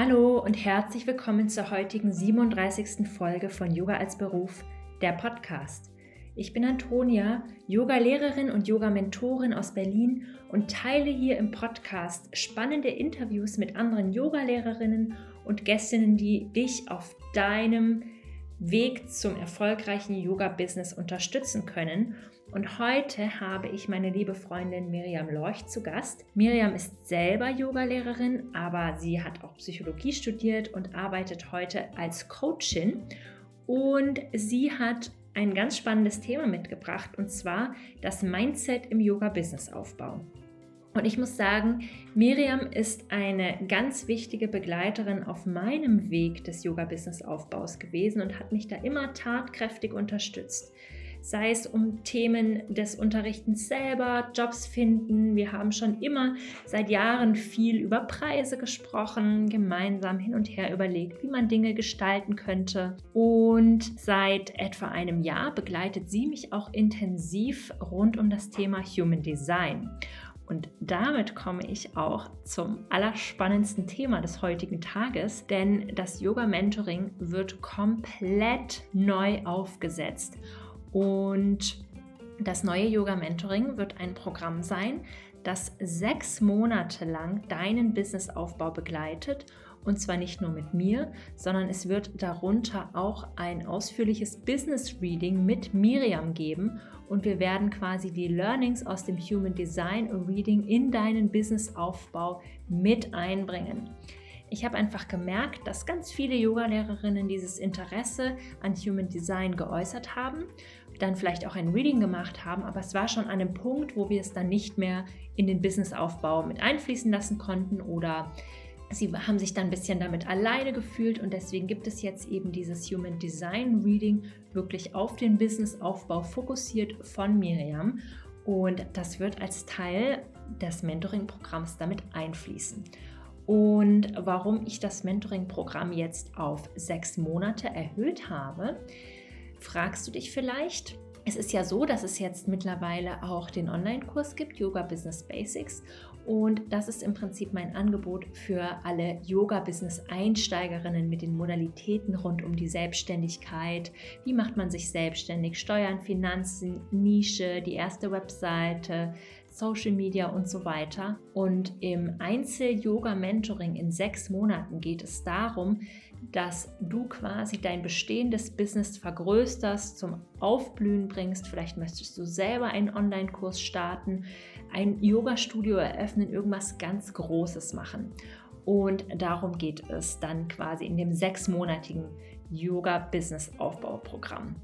Hallo und herzlich willkommen zur heutigen 37. Folge von Yoga als Beruf, der Podcast. Ich bin Antonia, Yoga-Lehrerin und Yoga-Mentorin aus Berlin und teile hier im Podcast spannende Interviews mit anderen Yogalehrerinnen und Gästinnen, die dich auf deinem Weg zum erfolgreichen Yoga-Business unterstützen können und heute habe ich meine liebe Freundin Miriam Lorch zu Gast. Miriam ist selber Yogalehrerin, aber sie hat auch Psychologie studiert und arbeitet heute als Coachin. Und sie hat ein ganz spannendes Thema mitgebracht und zwar das Mindset im Yoga-Business-Aufbau. Und ich muss sagen, Miriam ist eine ganz wichtige Begleiterin auf meinem Weg des Yoga-Business-Aufbaus gewesen und hat mich da immer tatkräftig unterstützt sei es um Themen des Unterrichtens selber, Jobs finden. Wir haben schon immer seit Jahren viel über Preise gesprochen, gemeinsam hin und her überlegt, wie man Dinge gestalten könnte. Und seit etwa einem Jahr begleitet sie mich auch intensiv rund um das Thema Human Design. Und damit komme ich auch zum allerspannendsten Thema des heutigen Tages, denn das Yoga Mentoring wird komplett neu aufgesetzt. Und das neue Yoga Mentoring wird ein Programm sein, das sechs Monate lang deinen Businessaufbau begleitet. Und zwar nicht nur mit mir, sondern es wird darunter auch ein ausführliches Business Reading mit Miriam geben. Und wir werden quasi die Learnings aus dem Human Design Reading in deinen Businessaufbau mit einbringen. Ich habe einfach gemerkt, dass ganz viele Yoga-Lehrerinnen dieses Interesse an Human Design geäußert haben, dann vielleicht auch ein Reading gemacht haben, aber es war schon an einem Punkt, wo wir es dann nicht mehr in den Businessaufbau mit einfließen lassen konnten oder sie haben sich dann ein bisschen damit alleine gefühlt und deswegen gibt es jetzt eben dieses Human Design Reading wirklich auf den Businessaufbau fokussiert von Miriam und das wird als Teil des Mentoring-Programms damit einfließen. Und warum ich das Mentoring-Programm jetzt auf sechs Monate erhöht habe, fragst du dich vielleicht. Es ist ja so, dass es jetzt mittlerweile auch den Online-Kurs gibt, Yoga Business Basics. Und das ist im Prinzip mein Angebot für alle Yoga-Business-Einsteigerinnen mit den Modalitäten rund um die Selbstständigkeit. Wie macht man sich selbstständig? Steuern, Finanzen, Nische, die erste Webseite, Social Media und so weiter. Und im Einzel-Yoga-Mentoring in sechs Monaten geht es darum, dass du quasi dein bestehendes Business vergrößerst, zum Aufblühen bringst. Vielleicht möchtest du selber einen Online-Kurs starten, ein Yoga-Studio eröffnen, irgendwas ganz Großes machen. Und darum geht es dann quasi in dem sechsmonatigen Yoga-Business-Aufbauprogramm.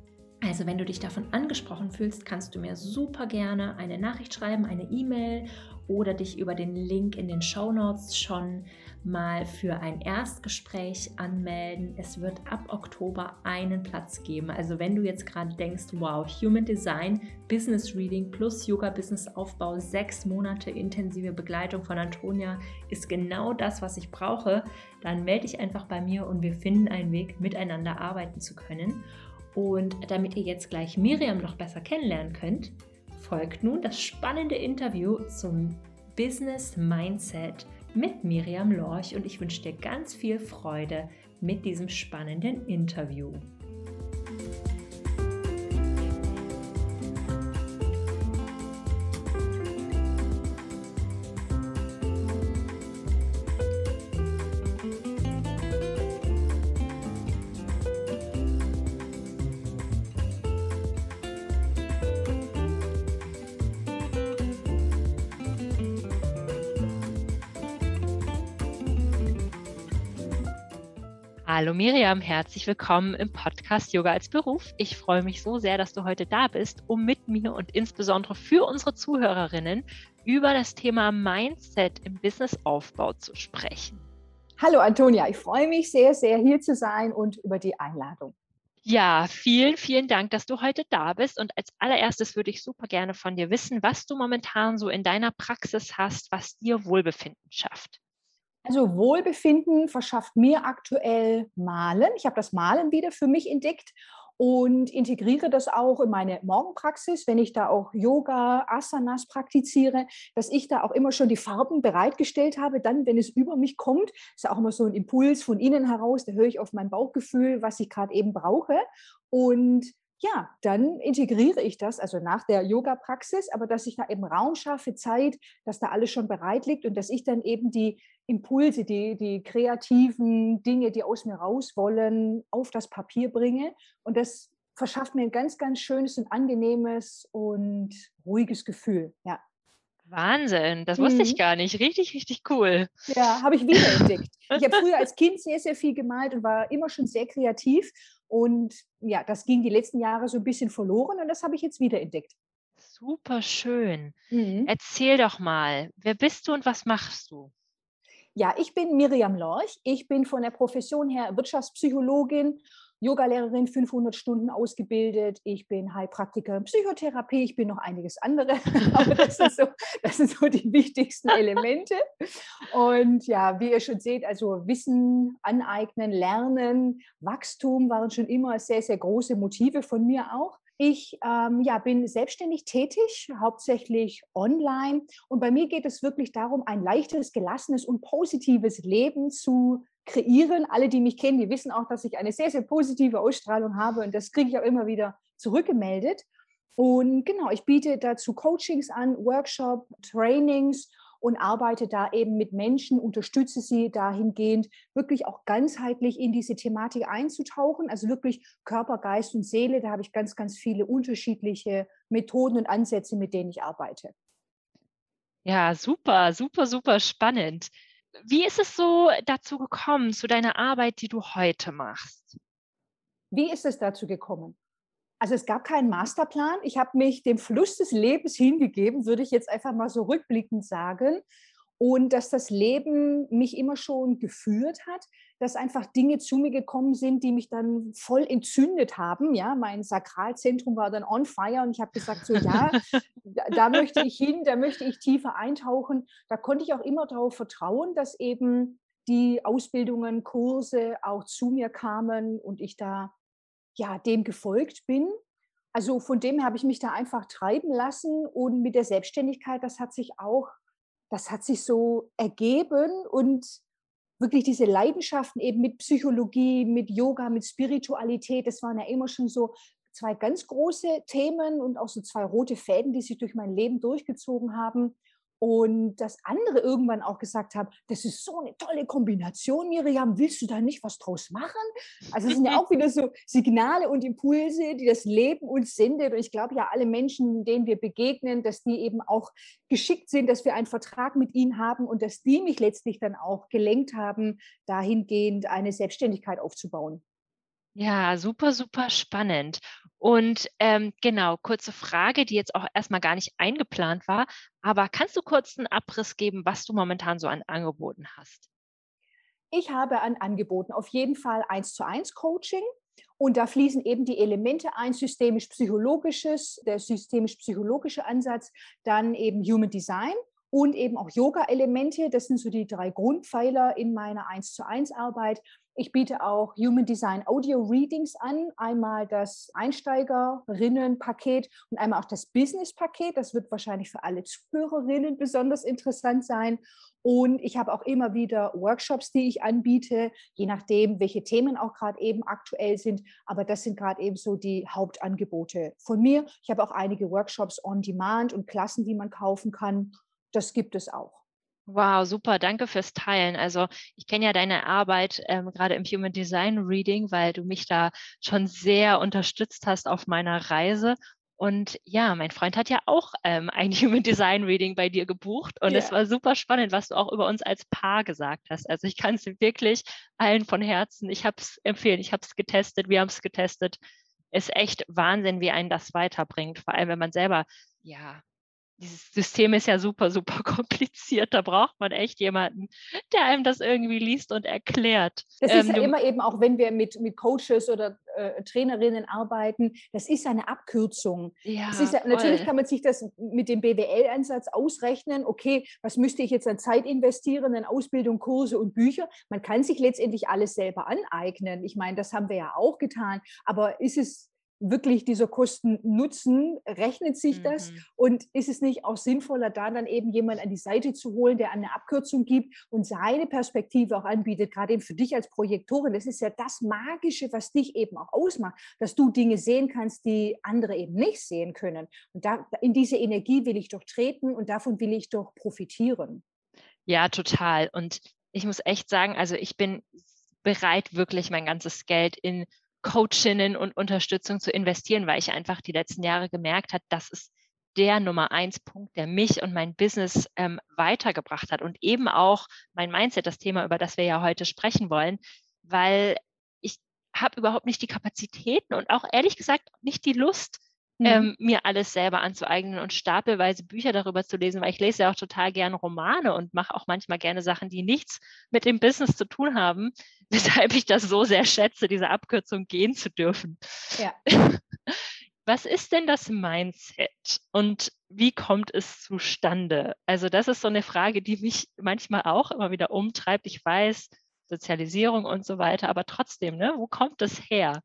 Also wenn du dich davon angesprochen fühlst, kannst du mir super gerne eine Nachricht schreiben, eine E-Mail oder dich über den Link in den Show Notes schon mal für ein Erstgespräch anmelden. Es wird ab Oktober einen Platz geben. Also wenn du jetzt gerade denkst, wow, Human Design, Business Reading plus Yoga Business Aufbau, sechs Monate intensive Begleitung von Antonia ist genau das, was ich brauche, dann melde dich einfach bei mir und wir finden einen Weg, miteinander arbeiten zu können. Und damit ihr jetzt gleich Miriam noch besser kennenlernen könnt, folgt nun das spannende Interview zum Business Mindset mit Miriam Lorch und ich wünsche dir ganz viel Freude mit diesem spannenden Interview. Hallo Miriam, herzlich willkommen im Podcast Yoga als Beruf. Ich freue mich so sehr, dass du heute da bist, um mit mir und insbesondere für unsere Zuhörerinnen über das Thema Mindset im Businessaufbau zu sprechen. Hallo Antonia, ich freue mich sehr, sehr hier zu sein und über die Einladung. Ja, vielen, vielen Dank, dass du heute da bist. Und als allererstes würde ich super gerne von dir wissen, was du momentan so in deiner Praxis hast, was dir Wohlbefinden schafft. Also Wohlbefinden verschafft mir aktuell Malen. Ich habe das Malen wieder für mich entdeckt und integriere das auch in meine Morgenpraxis, wenn ich da auch Yoga, Asanas praktiziere, dass ich da auch immer schon die Farben bereitgestellt habe. Dann, wenn es über mich kommt, ist auch immer so ein Impuls von innen heraus, da höre ich auf mein Bauchgefühl, was ich gerade eben brauche. Und ja, dann integriere ich das, also nach der Yoga-Praxis, aber dass ich da eben Raum schaffe, Zeit, dass da alles schon bereit liegt und dass ich dann eben die Impulse, die, die kreativen Dinge, die aus mir raus wollen, auf das Papier bringe. Und das verschafft mir ein ganz, ganz schönes und angenehmes und ruhiges Gefühl. Ja. Wahnsinn, das wusste mhm. ich gar nicht. Richtig, richtig cool. Ja, habe ich wiederentdeckt. ich habe früher als Kind sehr, sehr viel gemalt und war immer schon sehr kreativ. Und ja, das ging die letzten Jahre so ein bisschen verloren und das habe ich jetzt wiederentdeckt. Super schön. Mhm. Erzähl doch mal, wer bist du und was machst du? Ja, ich bin Miriam Lorch. Ich bin von der Profession her Wirtschaftspsychologin, Yogalehrerin, 500 Stunden ausgebildet. Ich bin Heilpraktiker Psychotherapie. Ich bin noch einiges andere, aber das, so, das, sind so die wichtigsten Elemente. Und ja, wie ihr schon seht, also Wissen aneignen, lernen, Wachstum waren schon immer sehr, sehr große Motive von mir auch. Ich ähm, ja, bin selbstständig tätig, hauptsächlich online. Und bei mir geht es wirklich darum, ein leichtes, gelassenes und positives Leben zu kreieren. Alle, die mich kennen, die wissen auch, dass ich eine sehr, sehr positive Ausstrahlung habe. Und das kriege ich auch immer wieder zurückgemeldet. Und genau, ich biete dazu Coachings an, Workshop, Trainings und arbeite da eben mit Menschen, unterstütze sie dahingehend, wirklich auch ganzheitlich in diese Thematik einzutauchen, also wirklich Körper, Geist und Seele. Da habe ich ganz, ganz viele unterschiedliche Methoden und Ansätze, mit denen ich arbeite. Ja, super, super, super spannend. Wie ist es so dazu gekommen, zu deiner Arbeit, die du heute machst? Wie ist es dazu gekommen? Also es gab keinen Masterplan. Ich habe mich dem Fluss des Lebens hingegeben, würde ich jetzt einfach mal so rückblickend sagen. Und dass das Leben mich immer schon geführt hat, dass einfach Dinge zu mir gekommen sind, die mich dann voll entzündet haben. Ja, mein Sakralzentrum war dann on fire und ich habe gesagt, so ja, da, da möchte ich hin, da möchte ich tiefer eintauchen. Da konnte ich auch immer darauf vertrauen, dass eben die Ausbildungen, Kurse auch zu mir kamen und ich da ja, dem gefolgt bin. Also von dem habe ich mich da einfach treiben lassen und mit der Selbstständigkeit, das hat sich auch, das hat sich so ergeben und wirklich diese Leidenschaften eben mit Psychologie, mit Yoga, mit Spiritualität, das waren ja immer schon so zwei ganz große Themen und auch so zwei rote Fäden, die sich durch mein Leben durchgezogen haben. Und dass andere irgendwann auch gesagt haben, das ist so eine tolle Kombination, Miriam, willst du da nicht was draus machen? Also es sind ja auch wieder so Signale und Impulse, die das Leben uns sendet. Und ich glaube ja, alle Menschen, denen wir begegnen, dass die eben auch geschickt sind, dass wir einen Vertrag mit ihnen haben und dass die mich letztlich dann auch gelenkt haben, dahingehend eine Selbstständigkeit aufzubauen. Ja, super, super spannend. Und ähm, genau, kurze Frage, die jetzt auch erstmal gar nicht eingeplant war, aber kannst du kurz einen Abriss geben, was du momentan so an Angeboten hast? Ich habe an Angeboten auf jeden Fall eins zu eins Coaching. Und da fließen eben die Elemente ein, systemisch-psychologisches, der systemisch-psychologische Ansatz, dann eben Human Design und eben auch Yoga-Elemente. Das sind so die drei Grundpfeiler in meiner 1 zu 1 Arbeit. Ich biete auch Human Design Audio Readings an. Einmal das Einsteigerinnen-Paket und einmal auch das Business-Paket. Das wird wahrscheinlich für alle Zuhörerinnen besonders interessant sein. Und ich habe auch immer wieder Workshops, die ich anbiete, je nachdem, welche Themen auch gerade eben aktuell sind. Aber das sind gerade eben so die Hauptangebote von mir. Ich habe auch einige Workshops on Demand und Klassen, die man kaufen kann. Das gibt es auch. Wow, super, danke fürs Teilen. Also ich kenne ja deine Arbeit ähm, gerade im Human Design Reading, weil du mich da schon sehr unterstützt hast auf meiner Reise. Und ja, mein Freund hat ja auch ähm, ein Human Design Reading bei dir gebucht und es war super spannend, was du auch über uns als Paar gesagt hast. Also ich kann es wirklich allen von Herzen, ich habe es empfehlen, ich habe es getestet, wir haben es getestet. Ist echt Wahnsinn, wie einen das weiterbringt, vor allem wenn man selber ja dieses System ist ja super, super kompliziert. Da braucht man echt jemanden, der einem das irgendwie liest und erklärt. Das ähm, ist ja immer eben auch, wenn wir mit, mit Coaches oder äh, Trainerinnen arbeiten, das ist eine Abkürzung. Ja, ja natürlich kann man sich das mit dem BWL-Ansatz ausrechnen. Okay, was müsste ich jetzt an Zeit investieren, in Ausbildung, Kurse und Bücher? Man kann sich letztendlich alles selber aneignen. Ich meine, das haben wir ja auch getan. Aber ist es wirklich dieser Kosten-Nutzen, rechnet sich das? Mhm. Und ist es nicht auch sinnvoller, da dann eben jemanden an die Seite zu holen, der eine Abkürzung gibt und seine Perspektive auch anbietet, gerade eben für dich als Projektorin? Das ist ja das Magische, was dich eben auch ausmacht, dass du Dinge sehen kannst, die andere eben nicht sehen können. Und da, in diese Energie will ich doch treten und davon will ich doch profitieren. Ja, total. Und ich muss echt sagen, also ich bin bereit, wirklich mein ganzes Geld in Coachinnen und Unterstützung zu investieren, weil ich einfach die letzten Jahre gemerkt habe, das ist der Nummer eins Punkt, der mich und mein Business ähm, weitergebracht hat und eben auch mein Mindset, das Thema, über das wir ja heute sprechen wollen, weil ich habe überhaupt nicht die Kapazitäten und auch ehrlich gesagt nicht die Lust, mhm. ähm, mir alles selber anzueignen und stapelweise Bücher darüber zu lesen, weil ich lese ja auch total gerne Romane und mache auch manchmal gerne Sachen, die nichts mit dem Business zu tun haben, weshalb ich das so sehr schätze, diese Abkürzung gehen zu dürfen. Ja. Was ist denn das Mindset und wie kommt es zustande? Also das ist so eine Frage, die mich manchmal auch immer wieder umtreibt. Ich weiß, Sozialisierung und so weiter, aber trotzdem, ne, wo kommt es her?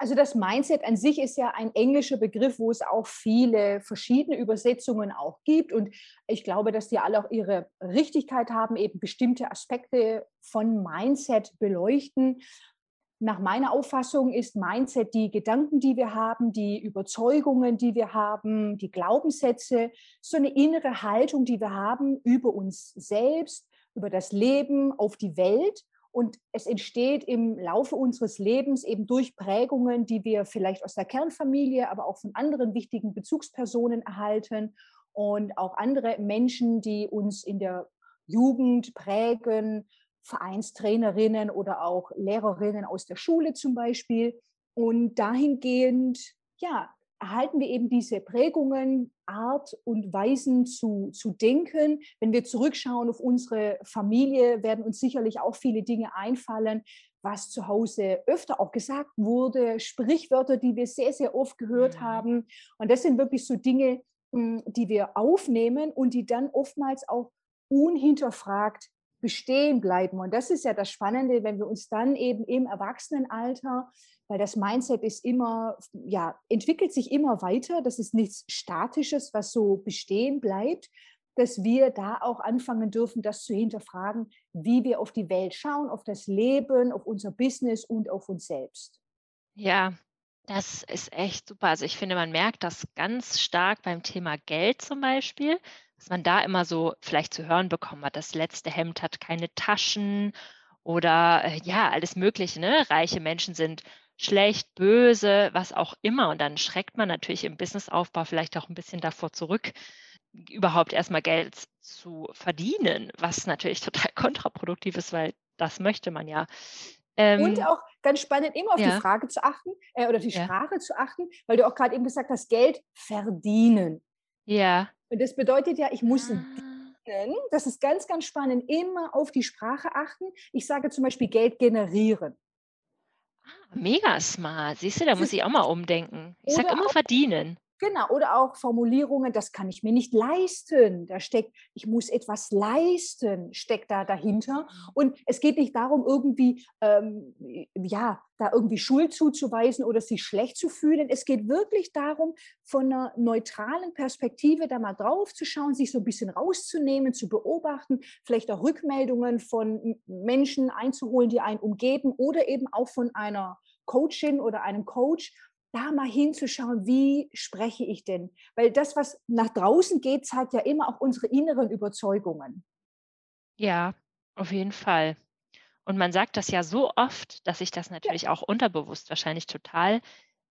Also das Mindset an sich ist ja ein englischer Begriff, wo es auch viele verschiedene Übersetzungen auch gibt. Und ich glaube, dass die alle auch ihre Richtigkeit haben, eben bestimmte Aspekte von Mindset beleuchten. Nach meiner Auffassung ist Mindset die Gedanken, die wir haben, die Überzeugungen, die wir haben, die Glaubenssätze, so eine innere Haltung, die wir haben über uns selbst, über das Leben, auf die Welt und es entsteht im Laufe unseres Lebens eben durch Prägungen, die wir vielleicht aus der Kernfamilie, aber auch von anderen wichtigen Bezugspersonen erhalten und auch andere Menschen, die uns in der Jugend prägen, Vereinstrainerinnen oder auch Lehrerinnen aus der Schule zum Beispiel. Und dahingehend, ja, erhalten wir eben diese Prägungen, Art und Weisen zu, zu denken. Wenn wir zurückschauen auf unsere Familie, werden uns sicherlich auch viele Dinge einfallen, was zu Hause öfter auch gesagt wurde, Sprichwörter, die wir sehr, sehr oft gehört mhm. haben. Und das sind wirklich so Dinge, hm, die wir aufnehmen und die dann oftmals auch unhinterfragt bestehen bleiben. Und das ist ja das Spannende, wenn wir uns dann eben im Erwachsenenalter weil das Mindset ist immer, ja, entwickelt sich immer weiter. Das ist nichts Statisches, was so bestehen bleibt, dass wir da auch anfangen dürfen, das zu hinterfragen, wie wir auf die Welt schauen, auf das Leben, auf unser Business und auf uns selbst. Ja, das ist echt super. Also ich finde, man merkt das ganz stark beim Thema Geld zum Beispiel, dass man da immer so vielleicht zu hören bekommen hat, das letzte Hemd hat keine Taschen oder äh, ja, alles Mögliche. Ne? Reiche Menschen sind schlecht, böse, was auch immer. Und dann schreckt man natürlich im Businessaufbau vielleicht auch ein bisschen davor zurück, überhaupt erstmal Geld zu verdienen, was natürlich total kontraproduktiv ist, weil das möchte man ja. Ähm, und auch ganz spannend, immer auf ja. die Frage zu achten äh, oder die ja. Sprache zu achten, weil du auch gerade eben gesagt hast, Geld verdienen. Ja. Und das bedeutet ja, ich muss ah. dienen. Das ist ganz, ganz spannend. Immer auf die Sprache achten. Ich sage zum Beispiel Geld generieren. Mega smart. Siehst du, da muss ich auch mal umdenken. Ich sage immer verdienen. Genau, oder auch Formulierungen, das kann ich mir nicht leisten. Da steckt, ich muss etwas leisten, steckt da dahinter. Mhm. Und es geht nicht darum, irgendwie, ähm, ja, da irgendwie Schuld zuzuweisen oder sich schlecht zu fühlen. Es geht wirklich darum, von einer neutralen Perspektive da mal drauf zu schauen, sich so ein bisschen rauszunehmen, zu beobachten, vielleicht auch Rückmeldungen von Menschen einzuholen, die einen umgeben oder eben auch von einer Coachin oder einem Coach da mal hinzuschauen, wie spreche ich denn? Weil das, was nach draußen geht, zeigt ja immer auch unsere inneren Überzeugungen. Ja, auf jeden Fall. Und man sagt das ja so oft, dass sich das natürlich ja. auch unterbewusst wahrscheinlich total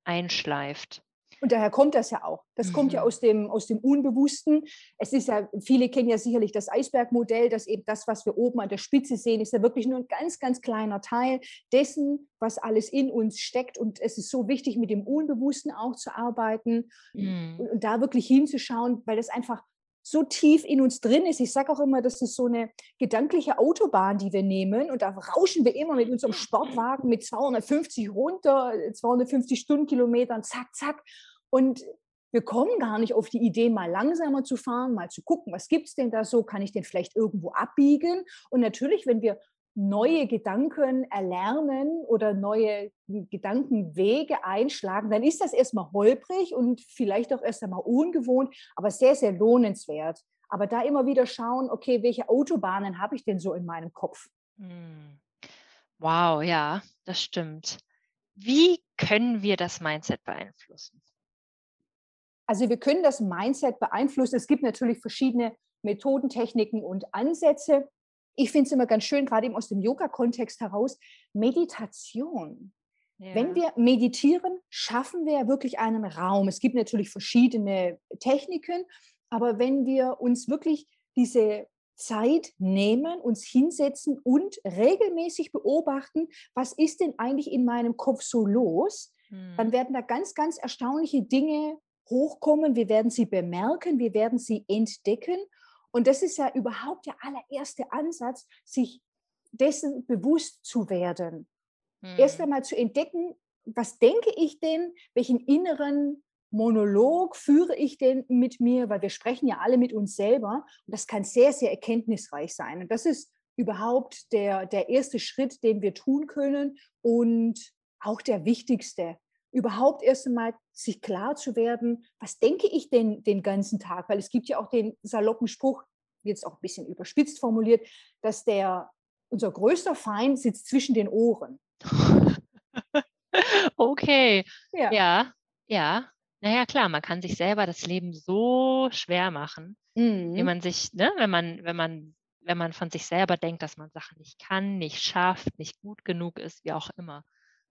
einschleift. Und daher kommt das ja auch. Das mhm. kommt ja mhm. aus dem, aus dem Unbewussten. Es ist ja, viele kennen ja sicherlich das Eisbergmodell, dass eben das, was wir oben an der Spitze sehen, ist ja wirklich nur ein ganz, ganz kleiner Teil dessen, was alles in uns steckt. Und es ist so wichtig, mit dem Unbewussten auch zu arbeiten mhm. und, und da wirklich hinzuschauen, weil das einfach so tief in uns drin ist. Ich sage auch immer, das ist so eine gedankliche Autobahn, die wir nehmen. Und da rauschen wir immer mit unserem Sportwagen mit 250 runter, 250 Stundenkilometern, zack, zack. Und wir kommen gar nicht auf die Idee, mal langsamer zu fahren, mal zu gucken, was gibt es denn da so, kann ich den vielleicht irgendwo abbiegen? Und natürlich, wenn wir neue Gedanken erlernen oder neue Gedankenwege einschlagen, dann ist das erstmal holprig und vielleicht auch erst einmal ungewohnt, aber sehr, sehr lohnenswert. Aber da immer wieder schauen, okay, welche Autobahnen habe ich denn so in meinem Kopf? Hm. Wow, ja, das stimmt. Wie können wir das Mindset beeinflussen? Also wir können das Mindset beeinflussen. Es gibt natürlich verschiedene Methoden, Techniken und Ansätze ich finde es immer ganz schön, gerade eben aus dem Yoga-Kontext heraus, Meditation. Ja. Wenn wir meditieren, schaffen wir wirklich einen Raum. Es gibt natürlich verschiedene Techniken, aber wenn wir uns wirklich diese Zeit nehmen, uns hinsetzen und regelmäßig beobachten, was ist denn eigentlich in meinem Kopf so los, hm. dann werden da ganz, ganz erstaunliche Dinge hochkommen. Wir werden sie bemerken, wir werden sie entdecken und das ist ja überhaupt der allererste Ansatz, sich dessen bewusst zu werden. Mhm. Erst einmal zu entdecken, was denke ich denn, welchen inneren Monolog führe ich denn mit mir, weil wir sprechen ja alle mit uns selber und das kann sehr, sehr erkenntnisreich sein. Und das ist überhaupt der, der erste Schritt, den wir tun können und auch der wichtigste überhaupt erst einmal sich klar zu werden, was denke ich denn den ganzen Tag? Weil es gibt ja auch den saloppen Spruch, jetzt auch ein bisschen überspitzt formuliert, dass der, unser größter Feind sitzt zwischen den Ohren. okay. Ja. ja, ja. Naja, klar, man kann sich selber das Leben so schwer machen, mhm. wie man sich, ne, wenn man, wenn man, wenn man von sich selber denkt, dass man Sachen nicht kann, nicht schafft, nicht gut genug ist, wie auch immer.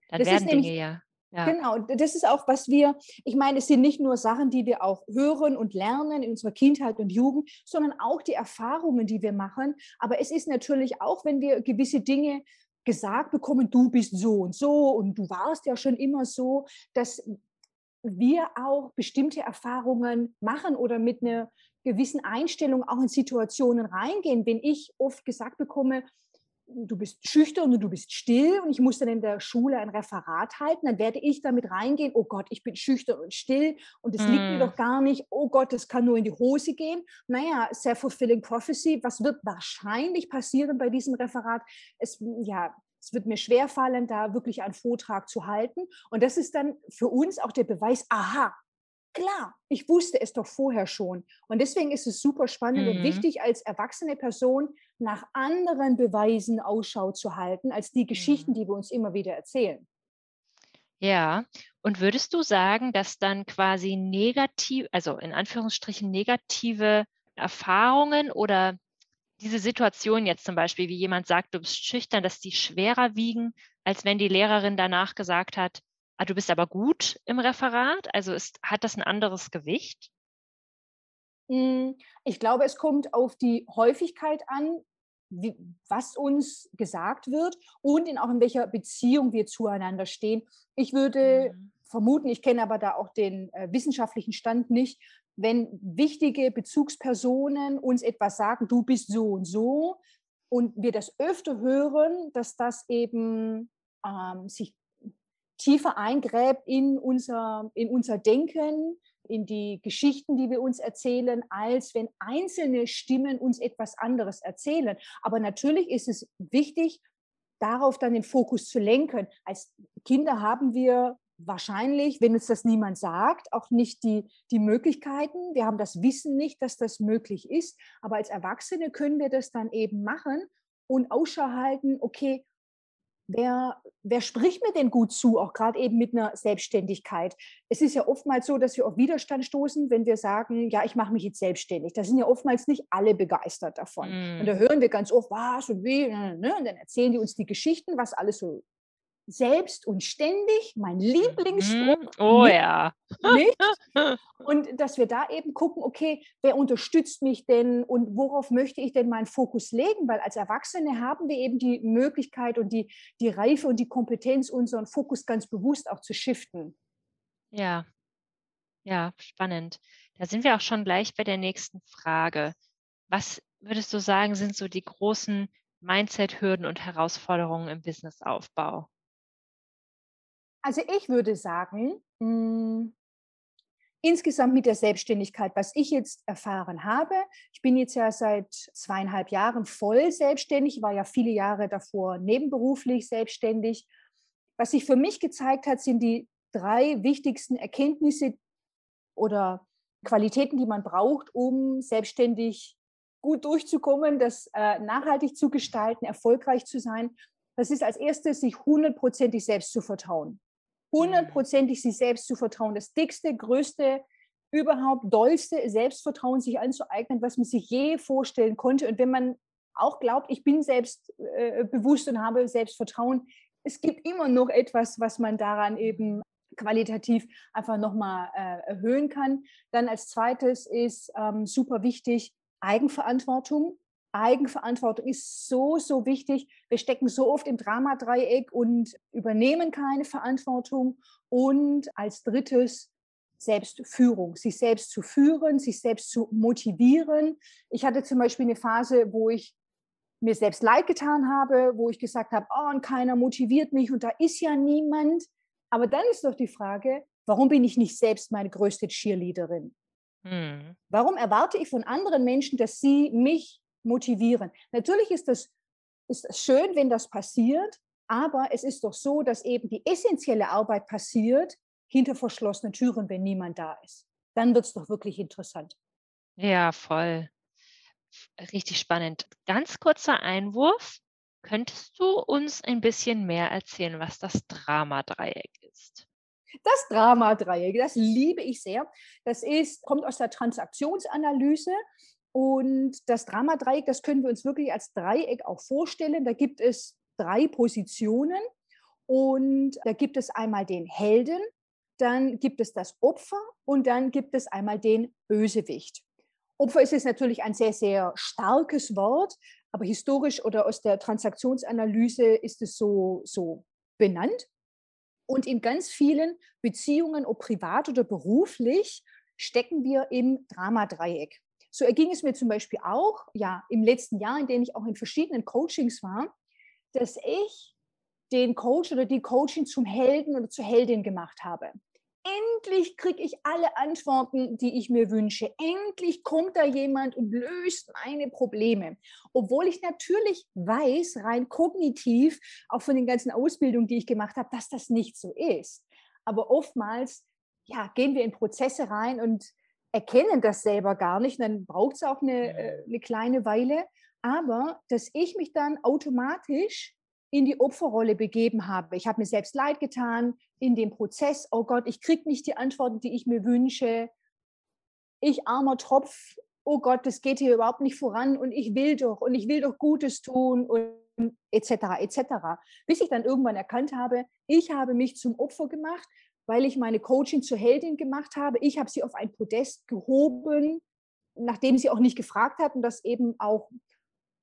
Dann das werden Dinge ja ja. Genau, das ist auch, was wir, ich meine, es sind nicht nur Sachen, die wir auch hören und lernen in unserer Kindheit und Jugend, sondern auch die Erfahrungen, die wir machen. Aber es ist natürlich auch, wenn wir gewisse Dinge gesagt bekommen, du bist so und so und du warst ja schon immer so, dass wir auch bestimmte Erfahrungen machen oder mit einer gewissen Einstellung auch in Situationen reingehen. Wenn ich oft gesagt bekomme, du bist schüchtern und du bist still und ich muss dann in der Schule ein Referat halten, dann werde ich damit reingehen, oh Gott, ich bin schüchtern und still und es mm. liegt mir doch mm. gar nicht, oh Gott, das kann nur in die Hose gehen. Naja, self-fulfilling prophecy, was wird wahrscheinlich passieren bei diesem Referat? Es, ja, es wird mir schwerfallen, da wirklich einen Vortrag zu halten. Und das ist dann für uns auch der Beweis, aha, klar, ich wusste es doch vorher schon. Und deswegen ist es super spannend mhm. und wichtig, als erwachsene Person nach anderen Beweisen Ausschau zu halten, als die Geschichten, mhm. die wir uns immer wieder erzählen. Ja, und würdest du sagen, dass dann quasi negativ, also in Anführungsstrichen negative Erfahrungen oder diese Situation jetzt zum Beispiel, wie jemand sagt, du bist schüchtern, dass die schwerer wiegen, als wenn die Lehrerin danach gesagt hat, du bist aber gut im Referat? Also ist, hat das ein anderes Gewicht? Hm, ich glaube, es kommt auf die Häufigkeit an, wie, was uns gesagt wird und in auch in welcher Beziehung wir zueinander stehen. Ich würde mhm. vermuten, ich kenne aber da auch den äh, wissenschaftlichen Stand nicht, wenn wichtige Bezugspersonen uns etwas sagen, du bist so und so, und wir das öfter hören, dass das eben ähm, sich tiefer eingräbt in unser, in unser Denken, in die Geschichten, die wir uns erzählen, als wenn einzelne Stimmen uns etwas anderes erzählen. Aber natürlich ist es wichtig, darauf dann den Fokus zu lenken. Als Kinder haben wir wahrscheinlich, wenn uns das niemand sagt, auch nicht die, die Möglichkeiten. Wir haben das Wissen nicht, dass das möglich ist. Aber als Erwachsene können wir das dann eben machen und Ausschau halten, okay, Wer, wer spricht mir denn gut zu, auch gerade eben mit einer Selbstständigkeit? Es ist ja oftmals so, dass wir auf Widerstand stoßen, wenn wir sagen, ja, ich mache mich jetzt selbstständig. Da sind ja oftmals nicht alle begeistert davon. Mm. Und da hören wir ganz oft, was und wie, ne? und dann erzählen die uns die Geschichten, was alles so selbst und ständig, mein Lieblingsspruch. Mhm. Oh nicht, ja. Nicht. Und dass wir da eben gucken, okay, wer unterstützt mich denn und worauf möchte ich denn meinen Fokus legen? Weil als Erwachsene haben wir eben die Möglichkeit und die, die Reife und die Kompetenz, unseren Fokus ganz bewusst auch zu shiften. Ja, ja, spannend. Da sind wir auch schon gleich bei der nächsten Frage. Was würdest du sagen, sind so die großen Mindset-Hürden und Herausforderungen im Businessaufbau? Also ich würde sagen, mh, hm, insgesamt mit der Selbstständigkeit, was ich jetzt erfahren habe, ich bin jetzt ja seit zweieinhalb Jahren voll selbstständig, war ja viele Jahre davor nebenberuflich selbstständig. Was sich für mich gezeigt hat, sind die drei wichtigsten Erkenntnisse oder Qualitäten, die man braucht, um selbstständig gut durchzukommen, das äh, nachhaltig zu gestalten, erfolgreich zu sein. Das ist als erstes, sich hundertprozentig selbst zu vertrauen hundertprozentig sich selbst zu vertrauen. Das dickste, größte, überhaupt dollste Selbstvertrauen sich anzueignen, was man sich je vorstellen konnte. Und wenn man auch glaubt, ich bin selbstbewusst äh, und habe Selbstvertrauen, es gibt immer noch etwas, was man daran eben qualitativ einfach nochmal äh, erhöhen kann. Dann als zweites ist ähm, super wichtig Eigenverantwortung. Eigenverantwortung ist so, so wichtig. Wir stecken so oft im Dramadreieck und übernehmen keine Verantwortung. Und als drittes Selbstführung, sich selbst zu führen, sich selbst zu motivieren. Ich hatte zum Beispiel eine Phase, wo ich mir selbst leid getan habe, wo ich gesagt habe, oh, und keiner motiviert mich und da ist ja niemand. Aber dann ist doch die Frage, warum bin ich nicht selbst meine größte Cheerleaderin? Hm. Warum erwarte ich von anderen Menschen, dass sie mich motivieren. Natürlich ist das, ist das schön, wenn das passiert, aber es ist doch so, dass eben die essentielle Arbeit passiert hinter verschlossenen Türen, wenn niemand da ist. Dann wird es doch wirklich interessant. Ja, voll. Richtig spannend. Ganz kurzer Einwurf. Könntest du uns ein bisschen mehr erzählen, was das Drama-Dreieck ist? Das Drama-Dreieck, das liebe ich sehr. Das ist, kommt aus der Transaktionsanalyse und das Dramadreieck, das können wir uns wirklich als Dreieck auch vorstellen. Da gibt es drei Positionen und da gibt es einmal den Helden, dann gibt es das Opfer und dann gibt es einmal den Bösewicht. Opfer ist jetzt natürlich ein sehr, sehr starkes Wort, aber historisch oder aus der Transaktionsanalyse ist es so, so benannt. Und in ganz vielen Beziehungen, ob privat oder beruflich, stecken wir im Dramadreieck. So erging es mir zum Beispiel auch, ja, im letzten Jahr, in dem ich auch in verschiedenen Coachings war, dass ich den Coach oder die Coaching zum Helden oder zur Heldin gemacht habe. Endlich kriege ich alle Antworten, die ich mir wünsche. Endlich kommt da jemand und löst meine Probleme. Obwohl ich natürlich weiß, rein kognitiv, auch von den ganzen Ausbildungen, die ich gemacht habe, dass das nicht so ist. Aber oftmals ja, gehen wir in Prozesse rein und erkennen das selber gar nicht. Dann braucht es auch eine, äh, eine kleine Weile. Aber dass ich mich dann automatisch in die Opferrolle begeben habe. Ich habe mir selbst leid getan in dem Prozess. Oh Gott, ich kriege nicht die Antworten, die ich mir wünsche. Ich armer Tropf. Oh Gott, das geht hier überhaupt nicht voran und ich will doch und ich will doch Gutes tun und etc. etc. Bis ich dann irgendwann erkannt habe, ich habe mich zum Opfer gemacht, weil ich meine Coaching zur Heldin gemacht habe. Ich habe sie auf ein Podest gehoben, nachdem sie auch nicht gefragt hatten, dass eben auch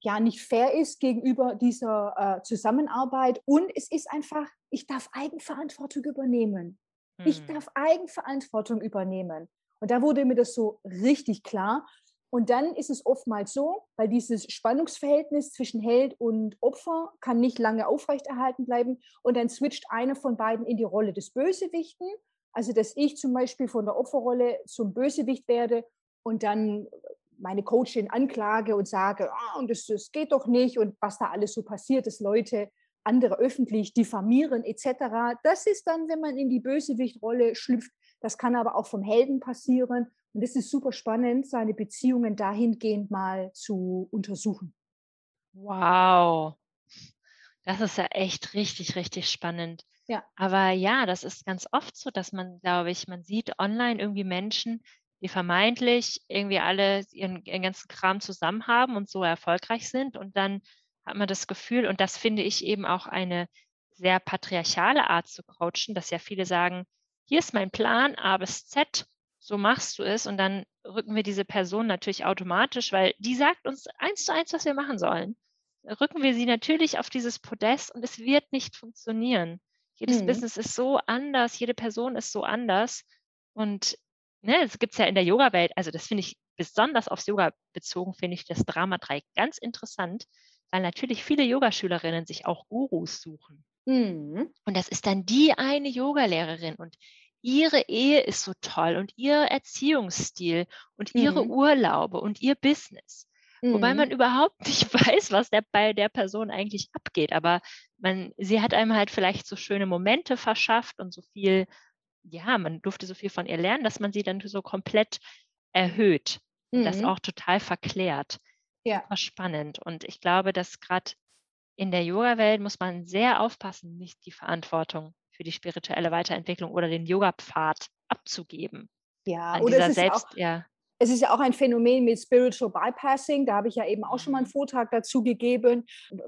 ja nicht fair ist gegenüber dieser äh, Zusammenarbeit. Und es ist einfach, ich darf Eigenverantwortung übernehmen. Hm. Ich darf Eigenverantwortung übernehmen. Und da wurde mir das so richtig klar. Und dann ist es oftmals so, weil dieses Spannungsverhältnis zwischen Held und Opfer kann nicht lange aufrechterhalten bleiben. Und dann switcht einer von beiden in die Rolle des Bösewichten. Also, dass ich zum Beispiel von der Opferrolle zum Bösewicht werde und dann meine Coachin anklage und sage, oh, und das, das geht doch nicht und was da alles so passiert, dass Leute andere öffentlich diffamieren etc. Das ist dann, wenn man in die Bösewichtrolle schlüpft. Das kann aber auch vom Helden passieren. Und es ist super spannend, seine Beziehungen dahingehend mal zu untersuchen. Wow. Das ist ja echt richtig, richtig spannend. Ja. Aber ja, das ist ganz oft so, dass man, glaube ich, man sieht online irgendwie Menschen, die vermeintlich irgendwie alle ihren, ihren ganzen Kram zusammen haben und so erfolgreich sind. Und dann hat man das Gefühl, und das finde ich eben auch eine sehr patriarchale Art zu coachen, dass ja viele sagen, hier ist mein Plan A bis Z, so machst du es und dann rücken wir diese Person natürlich automatisch, weil die sagt uns eins zu eins, was wir machen sollen. Rücken wir sie natürlich auf dieses Podest und es wird nicht funktionieren. Jedes mhm. Business ist so anders, jede Person ist so anders. Und ne, es gibt es ja in der Yoga-Welt, also das finde ich besonders aufs Yoga bezogen, finde ich das Drama-Dreieck ganz interessant, weil natürlich viele Yogaschülerinnen sich auch Gurus suchen. Mhm. Und das ist dann die eine Yogalehrerin und ihre Ehe ist so toll und ihr Erziehungsstil und ihre mhm. Urlaube und ihr Business. Mhm. Wobei man überhaupt nicht weiß, was der, bei der Person eigentlich abgeht. Aber man, sie hat einem halt vielleicht so schöne Momente verschafft und so viel, ja, man durfte so viel von ihr lernen, dass man sie dann so komplett erhöht und mhm. das auch total verklärt. Ja. Super spannend. Und ich glaube, dass gerade in der Yoga-Welt muss man sehr aufpassen, nicht die Verantwortung für die spirituelle Weiterentwicklung oder den Yoga-Pfad abzugeben. Ja, oder es ist, selbst, auch, ja. es ist ja auch ein Phänomen mit Spiritual Bypassing. Da habe ich ja eben auch schon mal einen mhm. Vortrag dazu gegeben,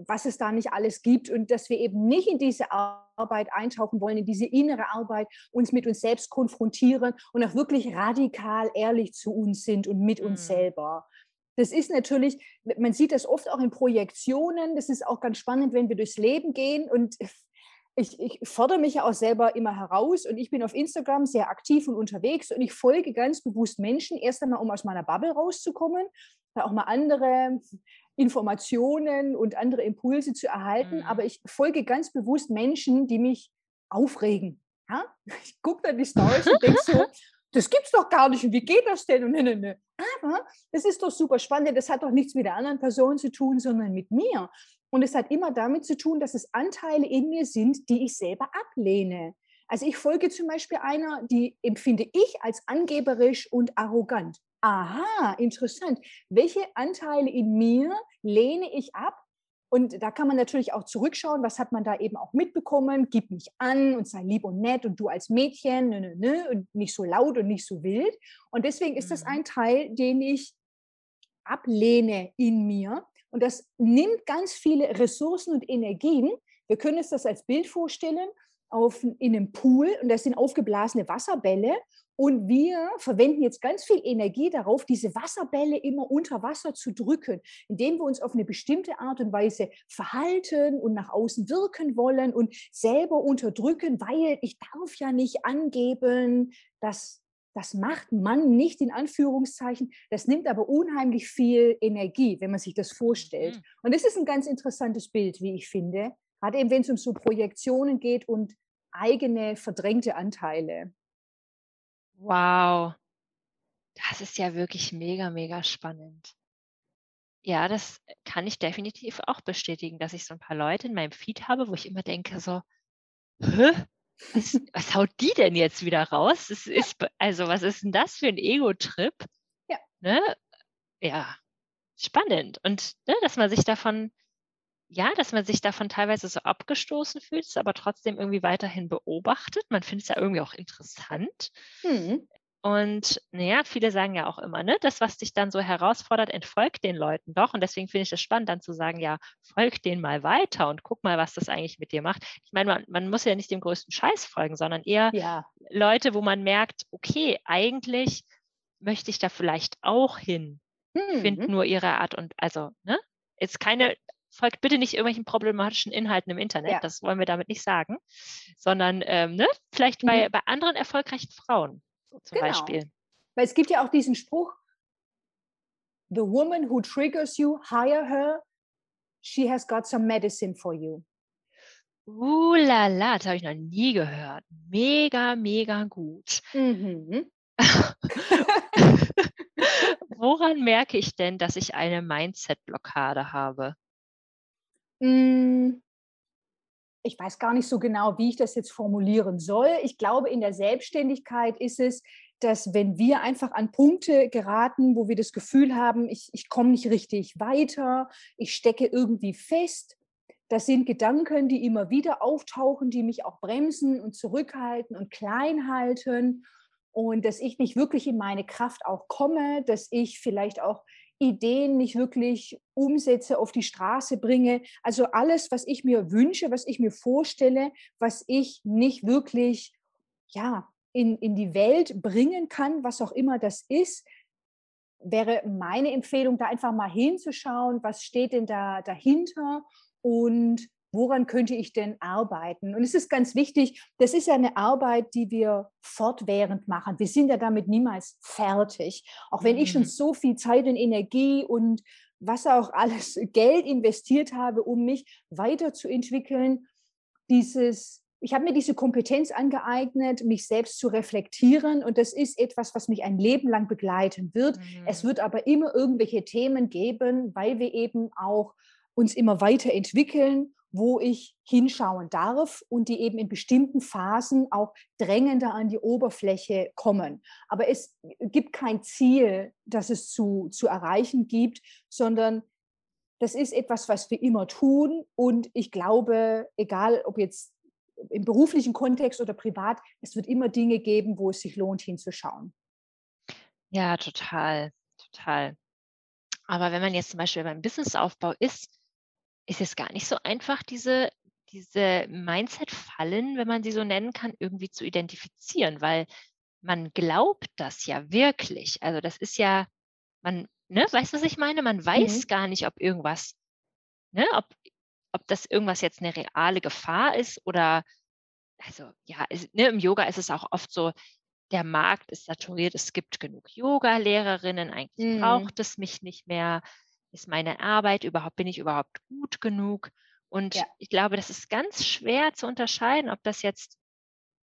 was es da nicht alles gibt und dass wir eben nicht in diese Arbeit eintauchen wollen, in diese innere Arbeit, uns mit uns selbst konfrontieren und auch wirklich radikal ehrlich zu uns sind und mit uns mhm. selber. Das ist natürlich, man sieht das oft auch in Projektionen. Das ist auch ganz spannend, wenn wir durchs Leben gehen und ich, ich fordere mich ja auch selber immer heraus und ich bin auf Instagram sehr aktiv und unterwegs und ich folge ganz bewusst Menschen, erst einmal, um aus meiner Bubble rauszukommen, auch mal andere Informationen und andere Impulse zu erhalten, mhm. aber ich folge ganz bewusst Menschen, die mich aufregen. Ja? Ich gucke dann die Stories und denke so, das gibt's doch gar nicht und wie geht das denn? Und ne, ne, ne. Aber das ist doch super spannend, das hat doch nichts mit der anderen Person zu tun, sondern mit mir. Und es hat immer damit zu tun, dass es Anteile in mir sind, die ich selber ablehne. Also ich folge zum Beispiel einer, die empfinde ich als angeberisch und arrogant. Aha, interessant. Welche Anteile in mir lehne ich ab? Und da kann man natürlich auch zurückschauen, was hat man da eben auch mitbekommen. Gib mich an und sei lieb und nett und du als Mädchen, nö, nö, nö, und nicht so laut und nicht so wild. Und deswegen ist das mhm. ein Teil, den ich ablehne in mir. Und das nimmt ganz viele Ressourcen und Energien. Wir können uns das als Bild vorstellen auf, in einem Pool und das sind aufgeblasene Wasserbälle. Und wir verwenden jetzt ganz viel Energie darauf, diese Wasserbälle immer unter Wasser zu drücken, indem wir uns auf eine bestimmte Art und Weise verhalten und nach außen wirken wollen und selber unterdrücken, weil ich darf ja nicht angeben, dass das macht man nicht in Anführungszeichen. Das nimmt aber unheimlich viel Energie, wenn man sich das vorstellt. Mhm. Und das ist ein ganz interessantes Bild, wie ich finde. Gerade eben, wenn es um so Projektionen geht und eigene verdrängte Anteile. Wow. Das ist ja wirklich mega, mega spannend. Ja, das kann ich definitiv auch bestätigen, dass ich so ein paar Leute in meinem Feed habe, wo ich immer denke so, Hä? Was, was haut die denn jetzt wieder raus? Das ist, also, was ist denn das für ein Ego-Trip? Ja. Ne? Ja, spannend. Und ne, dass man sich davon, ja, dass man sich davon teilweise so abgestoßen fühlt, aber trotzdem irgendwie weiterhin beobachtet. Man findet es ja irgendwie auch interessant. Mhm. Und naja, viele sagen ja auch immer, ne, das, was dich dann so herausfordert, entfolgt den Leuten doch. Und deswegen finde ich es spannend, dann zu sagen, ja, folg denen mal weiter und guck mal, was das eigentlich mit dir macht. Ich meine, man, man muss ja nicht dem größten Scheiß folgen, sondern eher ja. Leute, wo man merkt, okay, eigentlich möchte ich da vielleicht auch hin. Mhm. Finden nur ihre Art und also, ne? Jetzt keine, folgt bitte nicht irgendwelchen problematischen Inhalten im Internet, ja. das wollen wir damit nicht sagen, sondern ähm, ne, vielleicht mhm. bei, bei anderen erfolgreichen Frauen zum genau. Beispiel. Weil es gibt ja auch diesen Spruch, the woman who triggers you, hire her, she has got some medicine for you. Uh la la, das habe ich noch nie gehört. Mega, mega gut. Mhm. Woran merke ich denn, dass ich eine Mindset-Blockade habe? Hm, ich weiß gar nicht so genau, wie ich das jetzt formulieren soll. Ich glaube, in der Selbstständigkeit ist es, dass wenn wir einfach an Punkte geraten, wo wir das Gefühl haben, ich, ich komme nicht richtig weiter, ich stecke irgendwie fest, das sind Gedanken, die immer wieder auftauchen, die mich auch bremsen und zurückhalten und klein halten und dass ich nicht wirklich in meine Kraft auch komme, dass ich vielleicht auch Ideen nicht wirklich umsetze, auf die Straße bringe. Also alles, was ich mir wünsche, was ich mir vorstelle, was ich nicht wirklich ja, in, in die Welt bringen kann, was auch immer das ist, wäre meine Empfehlung, da einfach mal hinzuschauen, was steht denn da dahinter und woran könnte ich denn arbeiten? Und es ist ganz wichtig, das ist ja eine Arbeit, die wir fortwährend machen. Wir sind ja damit niemals fertig. Auch wenn ich schon mhm. so viel Zeit und Energie und was auch alles Geld investiert habe, um mich weiterzuentwickeln, dieses ich habe mir diese Kompetenz angeeignet, mich selbst zu reflektieren. Und das ist etwas, was mich ein Leben lang begleiten wird. Mhm. Es wird aber immer irgendwelche Themen geben, weil wir eben auch uns immer weiterentwickeln wo ich hinschauen darf und die eben in bestimmten Phasen auch drängender an die Oberfläche kommen. Aber es gibt kein Ziel, das es zu, zu erreichen gibt, sondern das ist etwas, was wir immer tun. Und ich glaube, egal ob jetzt im beruflichen Kontext oder privat, es wird immer Dinge geben, wo es sich lohnt, hinzuschauen. Ja, total, total. Aber wenn man jetzt zum Beispiel beim Businessaufbau ist, ist es gar nicht so einfach, diese, diese Mindset-Fallen, wenn man sie so nennen kann, irgendwie zu identifizieren, weil man glaubt das ja wirklich. Also das ist ja, man, ne, weißt du, was ich meine? Man weiß mhm. gar nicht, ob irgendwas, ne, ob, ob das irgendwas jetzt eine reale Gefahr ist oder, also ja, es, ne, im Yoga ist es auch oft so, der Markt ist saturiert, es gibt genug Yoga-Lehrerinnen, eigentlich mhm. braucht es mich nicht mehr ist meine Arbeit überhaupt, bin ich überhaupt gut genug? Und ja. ich glaube, das ist ganz schwer zu unterscheiden, ob das jetzt,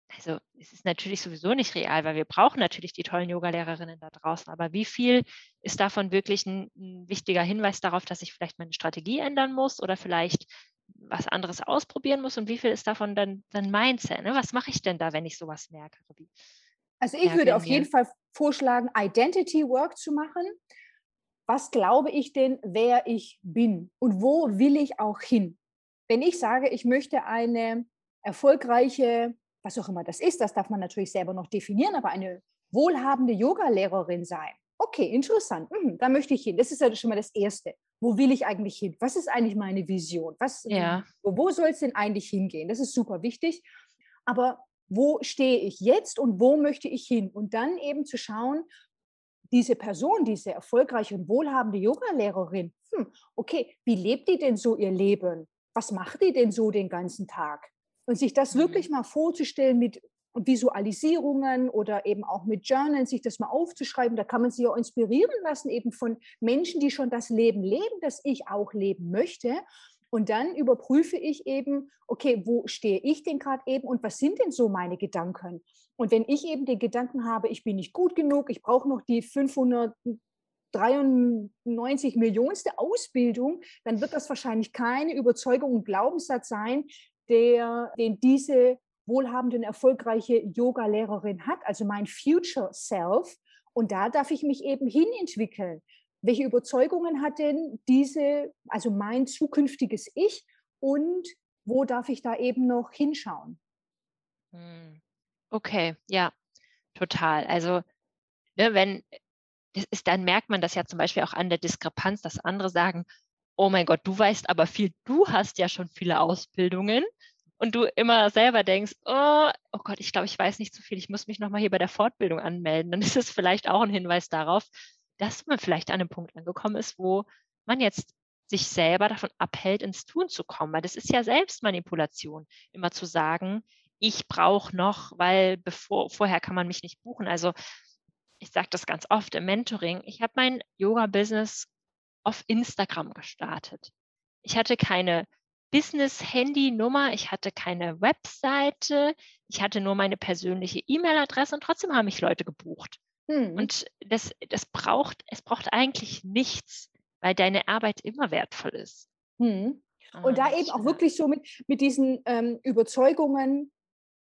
also es ist natürlich sowieso nicht real, weil wir brauchen natürlich die tollen Yogalehrerinnen da draußen, aber wie viel ist davon wirklich ein, ein wichtiger Hinweis darauf, dass ich vielleicht meine Strategie ändern muss oder vielleicht was anderes ausprobieren muss und wie viel ist davon dann, dann Mindset? Ne? Was mache ich denn da, wenn ich sowas merke? Also ich würde auf jeden Fall vorschlagen, Identity Work zu machen was glaube ich denn, wer ich bin und wo will ich auch hin? Wenn ich sage, ich möchte eine erfolgreiche, was auch immer das ist, das darf man natürlich selber noch definieren, aber eine wohlhabende Yoga-Lehrerin sein. Okay, interessant. Mhm, da möchte ich hin. Das ist ja schon mal das Erste. Wo will ich eigentlich hin? Was ist eigentlich meine Vision? Was, ja. Wo, wo soll es denn eigentlich hingehen? Das ist super wichtig. Aber wo stehe ich jetzt und wo möchte ich hin? Und dann eben zu schauen, diese Person, diese erfolgreiche und wohlhabende Yoga-Lehrerin, hm, okay, wie lebt die denn so ihr Leben? Was macht die denn so den ganzen Tag? Und sich das mhm. wirklich mal vorzustellen mit Visualisierungen oder eben auch mit Journalen, sich das mal aufzuschreiben, da kann man sich auch inspirieren lassen, eben von Menschen, die schon das Leben leben, das ich auch leben möchte. Und dann überprüfe ich eben, okay, wo stehe ich denn gerade eben und was sind denn so meine Gedanken? Und wenn ich eben den Gedanken habe, ich bin nicht gut genug, ich brauche noch die 593 Millionste Ausbildung, dann wird das wahrscheinlich keine Überzeugung und Glaubenssatz sein, der, den diese wohlhabende und erfolgreiche Yoga-Lehrerin hat, also mein Future Self. Und da darf ich mich eben hinentwickeln. Welche Überzeugungen hat denn diese, also mein zukünftiges Ich und wo darf ich da eben noch hinschauen? Hm. Okay, ja, total. Also, ne, wenn ist, dann merkt man das ja zum Beispiel auch an der Diskrepanz, dass andere sagen, oh mein Gott, du weißt aber viel, du hast ja schon viele Ausbildungen und du immer selber denkst, oh, oh Gott, ich glaube, ich weiß nicht zu viel, ich muss mich nochmal hier bei der Fortbildung anmelden. Dann ist es vielleicht auch ein Hinweis darauf, dass man vielleicht an einem Punkt angekommen ist, wo man jetzt sich selber davon abhält, ins Tun zu kommen. Weil das ist ja Selbstmanipulation, immer zu sagen, ich brauche noch, weil bevor, vorher kann man mich nicht buchen. Also ich sage das ganz oft im Mentoring. Ich habe mein Yoga-Business auf Instagram gestartet. Ich hatte keine Business-Handy-Nummer, ich hatte keine Webseite, ich hatte nur meine persönliche E-Mail-Adresse und trotzdem haben mich Leute gebucht. Hm. Und das, das braucht, es braucht eigentlich nichts, weil deine Arbeit immer wertvoll ist. Hm. Und da eben auch wirklich so mit, mit diesen ähm, Überzeugungen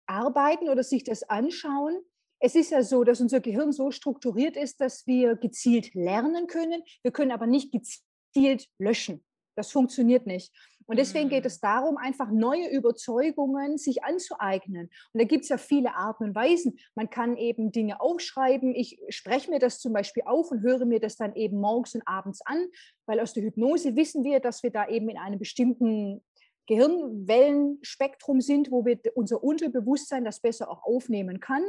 arbeiten oder sich das anschauen. Es ist ja so, dass unser Gehirn so strukturiert ist, dass wir gezielt lernen können. Wir können aber nicht gezielt löschen. Das funktioniert nicht. Und deswegen geht es mm. darum, einfach neue Überzeugungen sich anzueignen. Und da gibt es ja viele Arten und Weisen. Man kann eben Dinge aufschreiben. Ich spreche mir das zum Beispiel auf und höre mir das dann eben morgens und abends an, weil aus der Hypnose wissen wir, dass wir da eben in einem bestimmten Gehirnwellenspektrum sind, wo wir unser Unterbewusstsein das besser auch aufnehmen kann.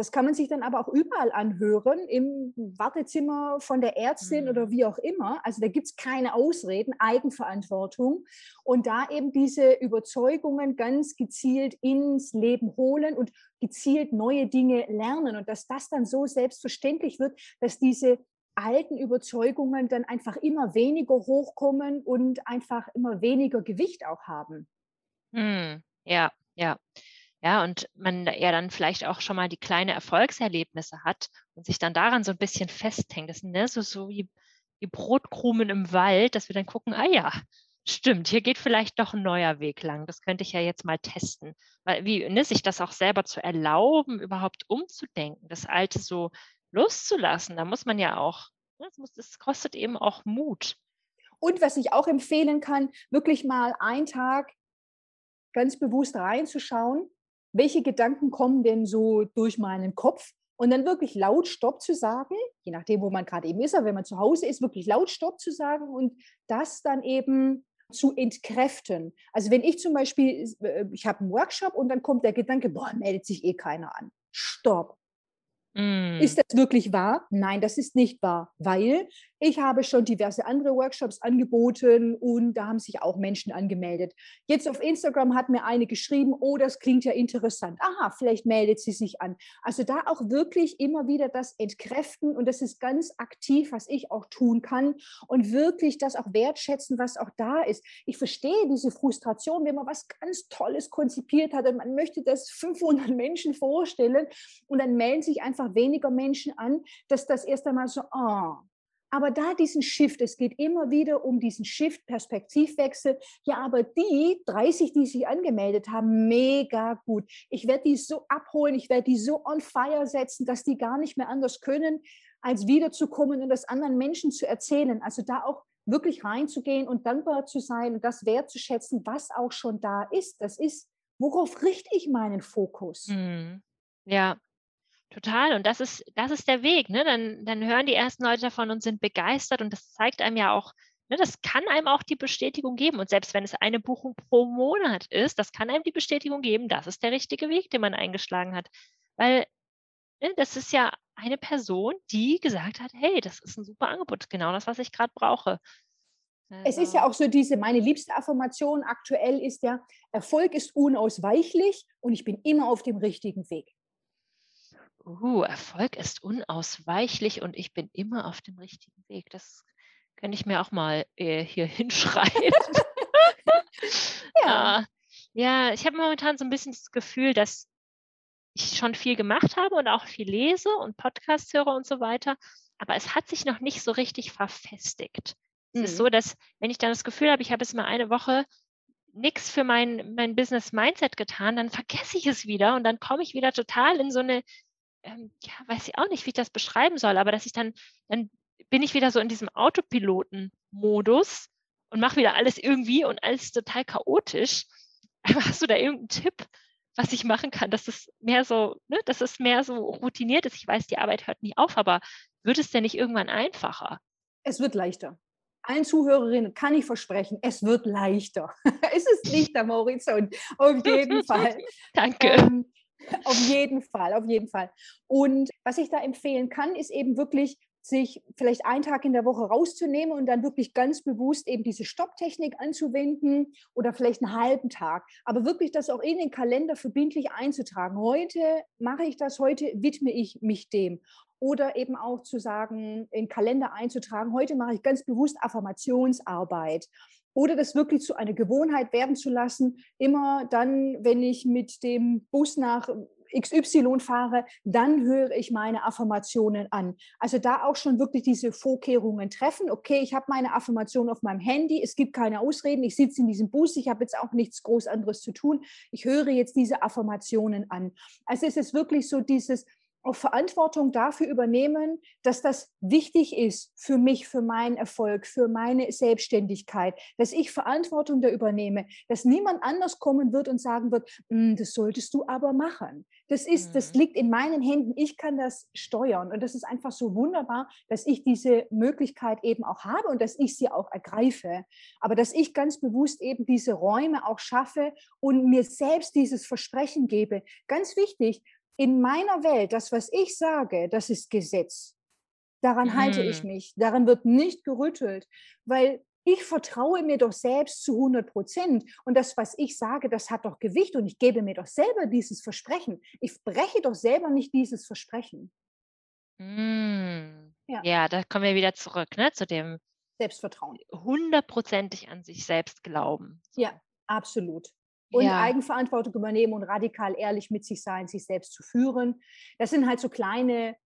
Das kann man sich dann aber auch überall anhören, im Wartezimmer von der Ärztin mhm. oder wie auch immer. Also da gibt es keine Ausreden, Eigenverantwortung. Und da eben diese Überzeugungen ganz gezielt ins Leben holen und gezielt neue Dinge lernen. Und dass das dann so selbstverständlich wird, dass diese alten Überzeugungen dann einfach immer weniger hochkommen und einfach immer weniger Gewicht auch haben. Hm, ja, ja. Ja, und man ja dann vielleicht auch schon mal die kleinen Erfolgserlebnisse hat und sich dann daran so ein bisschen festhängt. Das sind ne, so, so wie, wie Brotkrumen im Wald, dass wir dann gucken, ah ja, stimmt, hier geht vielleicht doch ein neuer Weg lang. Das könnte ich ja jetzt mal testen. Weil, wie, ne, sich das auch selber zu erlauben, überhaupt umzudenken, das Alte so loszulassen, da muss man ja auch, ne, das, muss, das kostet eben auch Mut. Und was ich auch empfehlen kann, wirklich mal einen Tag ganz bewusst reinzuschauen, welche Gedanken kommen denn so durch meinen Kopf und dann wirklich laut Stopp zu sagen, je nachdem, wo man gerade eben ist, aber wenn man zu Hause ist, wirklich laut Stopp zu sagen und das dann eben zu entkräften. Also wenn ich zum Beispiel, äh, ich habe einen Workshop und dann kommt der Gedanke, boah, meldet sich eh keiner an. Stopp. Mm. Ist das wirklich wahr? Nein, das ist nicht wahr, weil ich habe schon diverse andere Workshops angeboten und da haben sich auch Menschen angemeldet. Jetzt auf Instagram hat mir eine geschrieben, oh, das klingt ja interessant. Aha, vielleicht meldet sie sich an. Also da auch wirklich immer wieder das entkräften und das ist ganz aktiv, was ich auch tun kann und wirklich das auch wertschätzen, was auch da ist. Ich verstehe diese Frustration, wenn man was ganz Tolles konzipiert hat und man möchte das 500 Menschen vorstellen und dann melden sich einfach weniger Menschen an, dass das erst einmal so, oh, aber da diesen Shift, es geht immer wieder um diesen Shift, Perspektivwechsel. Ja, aber die 30, die sich angemeldet haben, mega gut. Ich werde die so abholen, ich werde die so on fire setzen, dass die gar nicht mehr anders können, als wiederzukommen und das anderen Menschen zu erzählen. Also da auch wirklich reinzugehen und dankbar zu sein und das wertzuschätzen, was auch schon da ist. Das ist, worauf richte ich meinen Fokus? Mhm. Ja, Total. Und das ist, das ist der Weg. Ne? Dann, dann hören die ersten Leute davon und sind begeistert. Und das zeigt einem ja auch, ne, das kann einem auch die Bestätigung geben. Und selbst wenn es eine Buchung pro Monat ist, das kann einem die Bestätigung geben, das ist der richtige Weg, den man eingeschlagen hat. Weil ne, das ist ja eine Person, die gesagt hat, hey, das ist ein super Angebot, genau das, was ich gerade brauche. Es ist ja auch so diese, meine liebste Affirmation aktuell ist ja, Erfolg ist unausweichlich und ich bin immer auf dem richtigen Weg. Uh, Erfolg ist unausweichlich und ich bin immer auf dem richtigen Weg. Das könnte ich mir auch mal äh, hier hinschreiben. ja. Äh, ja, ich habe momentan so ein bisschen das Gefühl, dass ich schon viel gemacht habe und auch viel lese und Podcasts höre und so weiter. Aber es hat sich noch nicht so richtig verfestigt. Es ist so, mhm. dass wenn ich dann das Gefühl habe, ich habe jetzt mal eine Woche nichts für mein, mein Business Mindset getan, dann vergesse ich es wieder und dann komme ich wieder total in so eine ähm, ja, weiß ich auch nicht, wie ich das beschreiben soll, aber dass ich dann, dann bin ich wieder so in diesem Autopiloten-Modus und mache wieder alles irgendwie und alles total chaotisch. Aber hast du da irgendeinen Tipp, was ich machen kann, dass es mehr so, ne, dass es mehr so routiniert ist? Ich weiß, die Arbeit hört nie auf, aber wird es denn nicht irgendwann einfacher? Es wird leichter. Allen Zuhörerinnen kann ich versprechen, es wird leichter. es ist nicht am Horizont, auf jeden Fall. Danke. Ähm, auf jeden Fall, auf jeden Fall. Und was ich da empfehlen kann, ist eben wirklich sich vielleicht einen Tag in der Woche rauszunehmen und dann wirklich ganz bewusst eben diese Stopptechnik anzuwenden oder vielleicht einen halben Tag. Aber wirklich das auch in den Kalender verbindlich einzutragen. Heute mache ich das, heute widme ich mich dem. Oder eben auch zu sagen, in den Kalender einzutragen, heute mache ich ganz bewusst Affirmationsarbeit oder das wirklich zu einer Gewohnheit werden zu lassen, immer dann, wenn ich mit dem Bus nach XY fahre, dann höre ich meine Affirmationen an. Also da auch schon wirklich diese Vorkehrungen treffen. Okay, ich habe meine Affirmation auf meinem Handy, es gibt keine Ausreden, ich sitze in diesem Bus, ich habe jetzt auch nichts groß anderes zu tun. Ich höre jetzt diese Affirmationen an. Also es ist wirklich so dieses auch Verantwortung dafür übernehmen, dass das wichtig ist für mich, für meinen Erfolg, für meine Selbstständigkeit, dass ich Verantwortung da übernehme, dass niemand anders kommen wird und sagen wird, hm, das solltest du aber machen. Das ist, das mhm. liegt in meinen Händen. Ich kann das steuern und das ist einfach so wunderbar, dass ich diese Möglichkeit eben auch habe und dass ich sie auch ergreife. Aber dass ich ganz bewusst eben diese Räume auch schaffe und mir selbst dieses Versprechen gebe. Ganz wichtig, in meiner Welt, das, was ich sage, das ist Gesetz. Daran halte ich mhm. mich. Daran wird nicht gerüttelt, weil ich vertraue mir doch selbst zu 100 Prozent. Und das, was ich sage, das hat doch Gewicht und ich gebe mir doch selber dieses Versprechen. Ich breche doch selber nicht dieses Versprechen. Mm. Ja. ja, da kommen wir wieder zurück, ne, zu dem Selbstvertrauen. Hundertprozentig an sich selbst glauben. So. Ja, absolut und ja. Eigenverantwortung übernehmen und radikal ehrlich mit sich sein, sich selbst zu führen. Das sind halt so kleine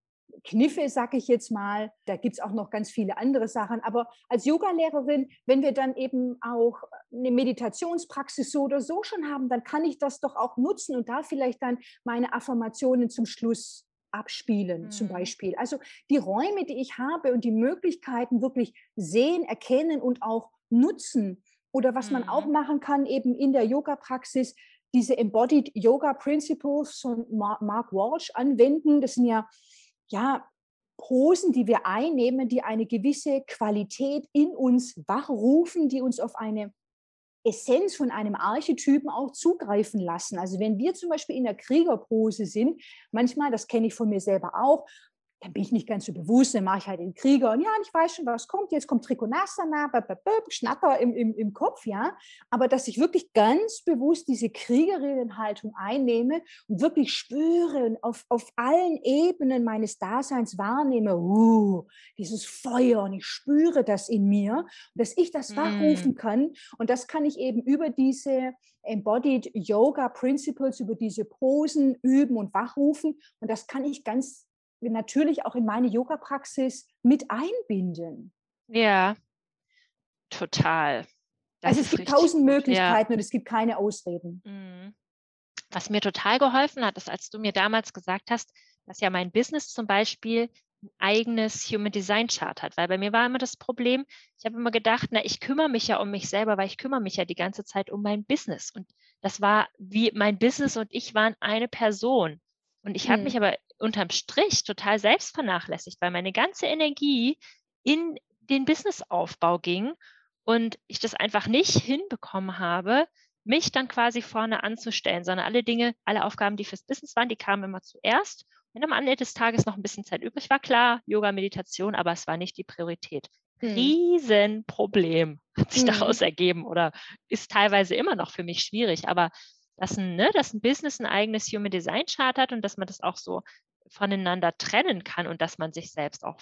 Kniffe, sag ich jetzt mal. Da gibt es auch noch ganz viele andere Sachen. Aber als Yogalehrerin, wenn wir dann eben auch eine Meditationspraxis so oder so schon haben, dann kann ich das doch auch nutzen und da vielleicht dann meine Affirmationen zum Schluss abspielen, mhm. zum Beispiel. Also die Räume, die ich habe und die Möglichkeiten wirklich sehen, erkennen und auch nutzen oder was man auch mhm. machen kann, eben in der Yoga-Praxis, diese Embodied Yoga Principles von Mark Walsh anwenden. Das sind ja, ja Posen, die wir einnehmen, die eine gewisse Qualität in uns wachrufen, die uns auf eine Essenz von einem Archetypen auch zugreifen lassen. Also wenn wir zum Beispiel in der Kriegerpose sind, manchmal, das kenne ich von mir selber auch, dann bin ich nicht ganz so bewusst, dann mache ich halt den Krieger und ja, ich weiß schon, was kommt. Jetzt kommt Trikonasana, Schnatter im, im, im Kopf, ja. Aber dass ich wirklich ganz bewusst diese Kriegerinnenhaltung einnehme und wirklich spüre und auf, auf allen Ebenen meines Daseins wahrnehme, uh, dieses Feuer und ich spüre das in mir, dass ich das wachrufen mm. kann. Und das kann ich eben über diese Embodied Yoga Principles, über diese Posen üben und wachrufen. Und das kann ich ganz natürlich auch in meine Yoga-Praxis mit einbinden. Ja, total. Das also es gibt tausend Möglichkeiten ja. und es gibt keine Ausreden. Mhm. Was mir total geholfen hat, ist, als du mir damals gesagt hast, dass ja mein Business zum Beispiel ein eigenes Human Design Chart hat, weil bei mir war immer das Problem, ich habe immer gedacht, na, ich kümmere mich ja um mich selber, weil ich kümmere mich ja die ganze Zeit um mein Business. Und das war wie mein Business und ich waren eine Person. Und ich habe hm. mich aber unterm Strich total selbst vernachlässigt, weil meine ganze Energie in den Businessaufbau ging und ich das einfach nicht hinbekommen habe, mich dann quasi vorne anzustellen, sondern alle Dinge, alle Aufgaben, die fürs Business waren, die kamen immer zuerst. Wenn am Ende des Tages noch ein bisschen Zeit übrig war, klar, Yoga, Meditation, aber es war nicht die Priorität. Hm. Riesenproblem hat sich hm. daraus ergeben oder ist teilweise immer noch für mich schwierig, aber dass ein, ne, dass ein Business ein eigenes Human Design Chart hat und dass man das auch so voneinander trennen kann und dass man sich selbst auch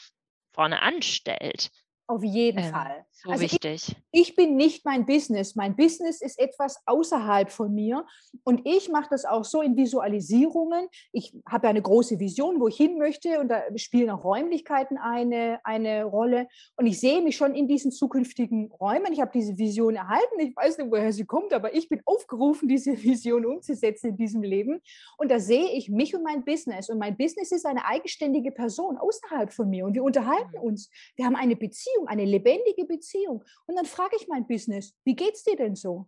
vorne anstellt. Auf jeden ähm, Fall. So also wichtig. Ich, ich, bin nicht mein Business. Mein Business ist etwas außerhalb von mir. Und ich mache das auch so in Visualisierungen. Ich habe ja eine große Vision, wo ich hin möchte. Und da spielen auch Räumlichkeiten eine, eine Rolle. Und ich sehe mich schon in diesen zukünftigen Räumen. Ich habe diese Vision erhalten. Ich weiß nicht, woher sie kommt, aber ich bin aufgerufen, diese Vision umzusetzen in diesem Leben. Und da sehe ich mich und mein Business. Und mein Business ist eine eigenständige Person außerhalb von mir. Und wir unterhalten mhm. uns. Wir haben eine Beziehung Beziehung, eine lebendige Beziehung. Und dann frage ich mein Business, wie geht es dir denn so?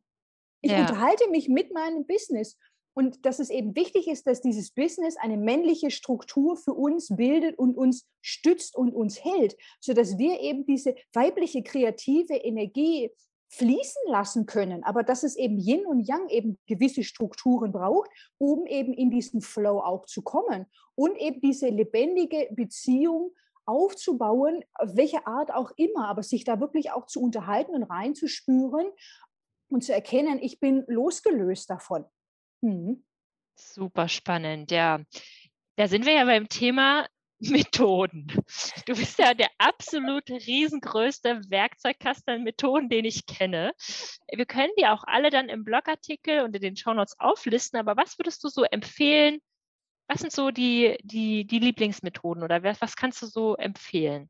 Ich ja. unterhalte mich mit meinem Business. Und dass es eben wichtig ist, dass dieses Business eine männliche Struktur für uns bildet und uns stützt und uns hält, sodass wir eben diese weibliche kreative Energie fließen lassen können, aber dass es eben Yin und Yang eben gewisse Strukturen braucht, um eben in diesen Flow auch zu kommen und eben diese lebendige Beziehung aufzubauen, auf welche Art auch immer, aber sich da wirklich auch zu unterhalten und reinzuspüren und zu erkennen, ich bin losgelöst davon. Hm. Super spannend, ja. Da sind wir ja beim Thema Methoden. Du bist ja der absolut riesengrößte Werkzeugkasten an Methoden, den ich kenne. Wir können die auch alle dann im Blogartikel und in den Shownotes auflisten, aber was würdest du so empfehlen, was sind so die, die, die Lieblingsmethoden oder was kannst du so empfehlen?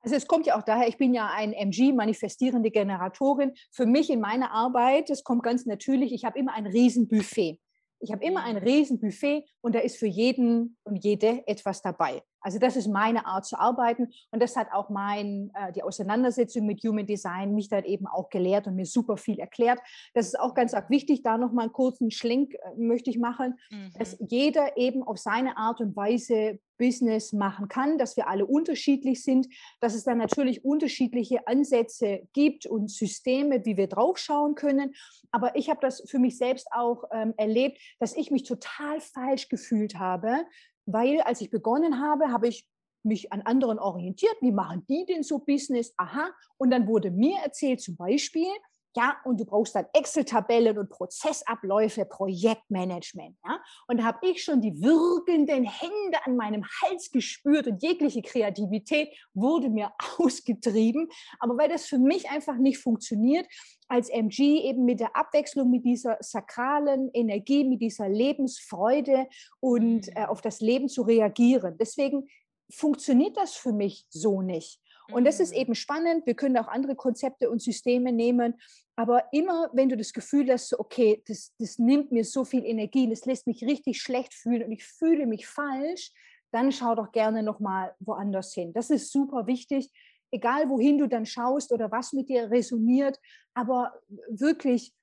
Also es kommt ja auch daher, ich bin ja ein MG, manifestierende Generatorin. Für mich in meiner Arbeit, das kommt ganz natürlich, ich habe immer ein Riesenbuffet. Ich habe immer ein riesen Buffet und da ist für jeden und jede etwas dabei. Also das ist meine Art zu arbeiten und das hat auch mein, äh, die Auseinandersetzung mit Human Design mich dann eben auch gelehrt und mir super viel erklärt. Das ist auch ganz arg wichtig, da nochmal einen kurzen Schlenk äh, möchte ich machen, mhm. dass jeder eben auf seine Art und Weise Business machen kann, dass wir alle unterschiedlich sind, dass es dann natürlich unterschiedliche Ansätze gibt und Systeme, wie wir draufschauen können. Aber ich habe das für mich selbst auch ähm, erlebt, dass ich mich total falsch gefühlt habe, weil als ich begonnen habe, habe ich mich an anderen orientiert. Wie machen die denn so Business? Aha. Und dann wurde mir erzählt, zum Beispiel, ja, und du brauchst dann Excel-Tabellen und Prozessabläufe, Projektmanagement. Ja? Und da habe ich schon die wirkenden Hände an meinem Hals gespürt und jegliche Kreativität wurde mir ausgetrieben. Aber weil das für mich einfach nicht funktioniert, als MG eben mit der Abwechslung, mit dieser sakralen Energie, mit dieser Lebensfreude und äh, auf das Leben zu reagieren. Deswegen funktioniert das für mich so nicht. Und das ist mhm. eben spannend. Wir können auch andere Konzepte und Systeme nehmen. Aber immer, wenn du das Gefühl hast, okay, das, das nimmt mir so viel Energie, das lässt mich richtig schlecht fühlen und ich fühle mich falsch, dann schau doch gerne nochmal woanders hin. Das ist super wichtig, egal wohin du dann schaust oder was mit dir resoniert, aber wirklich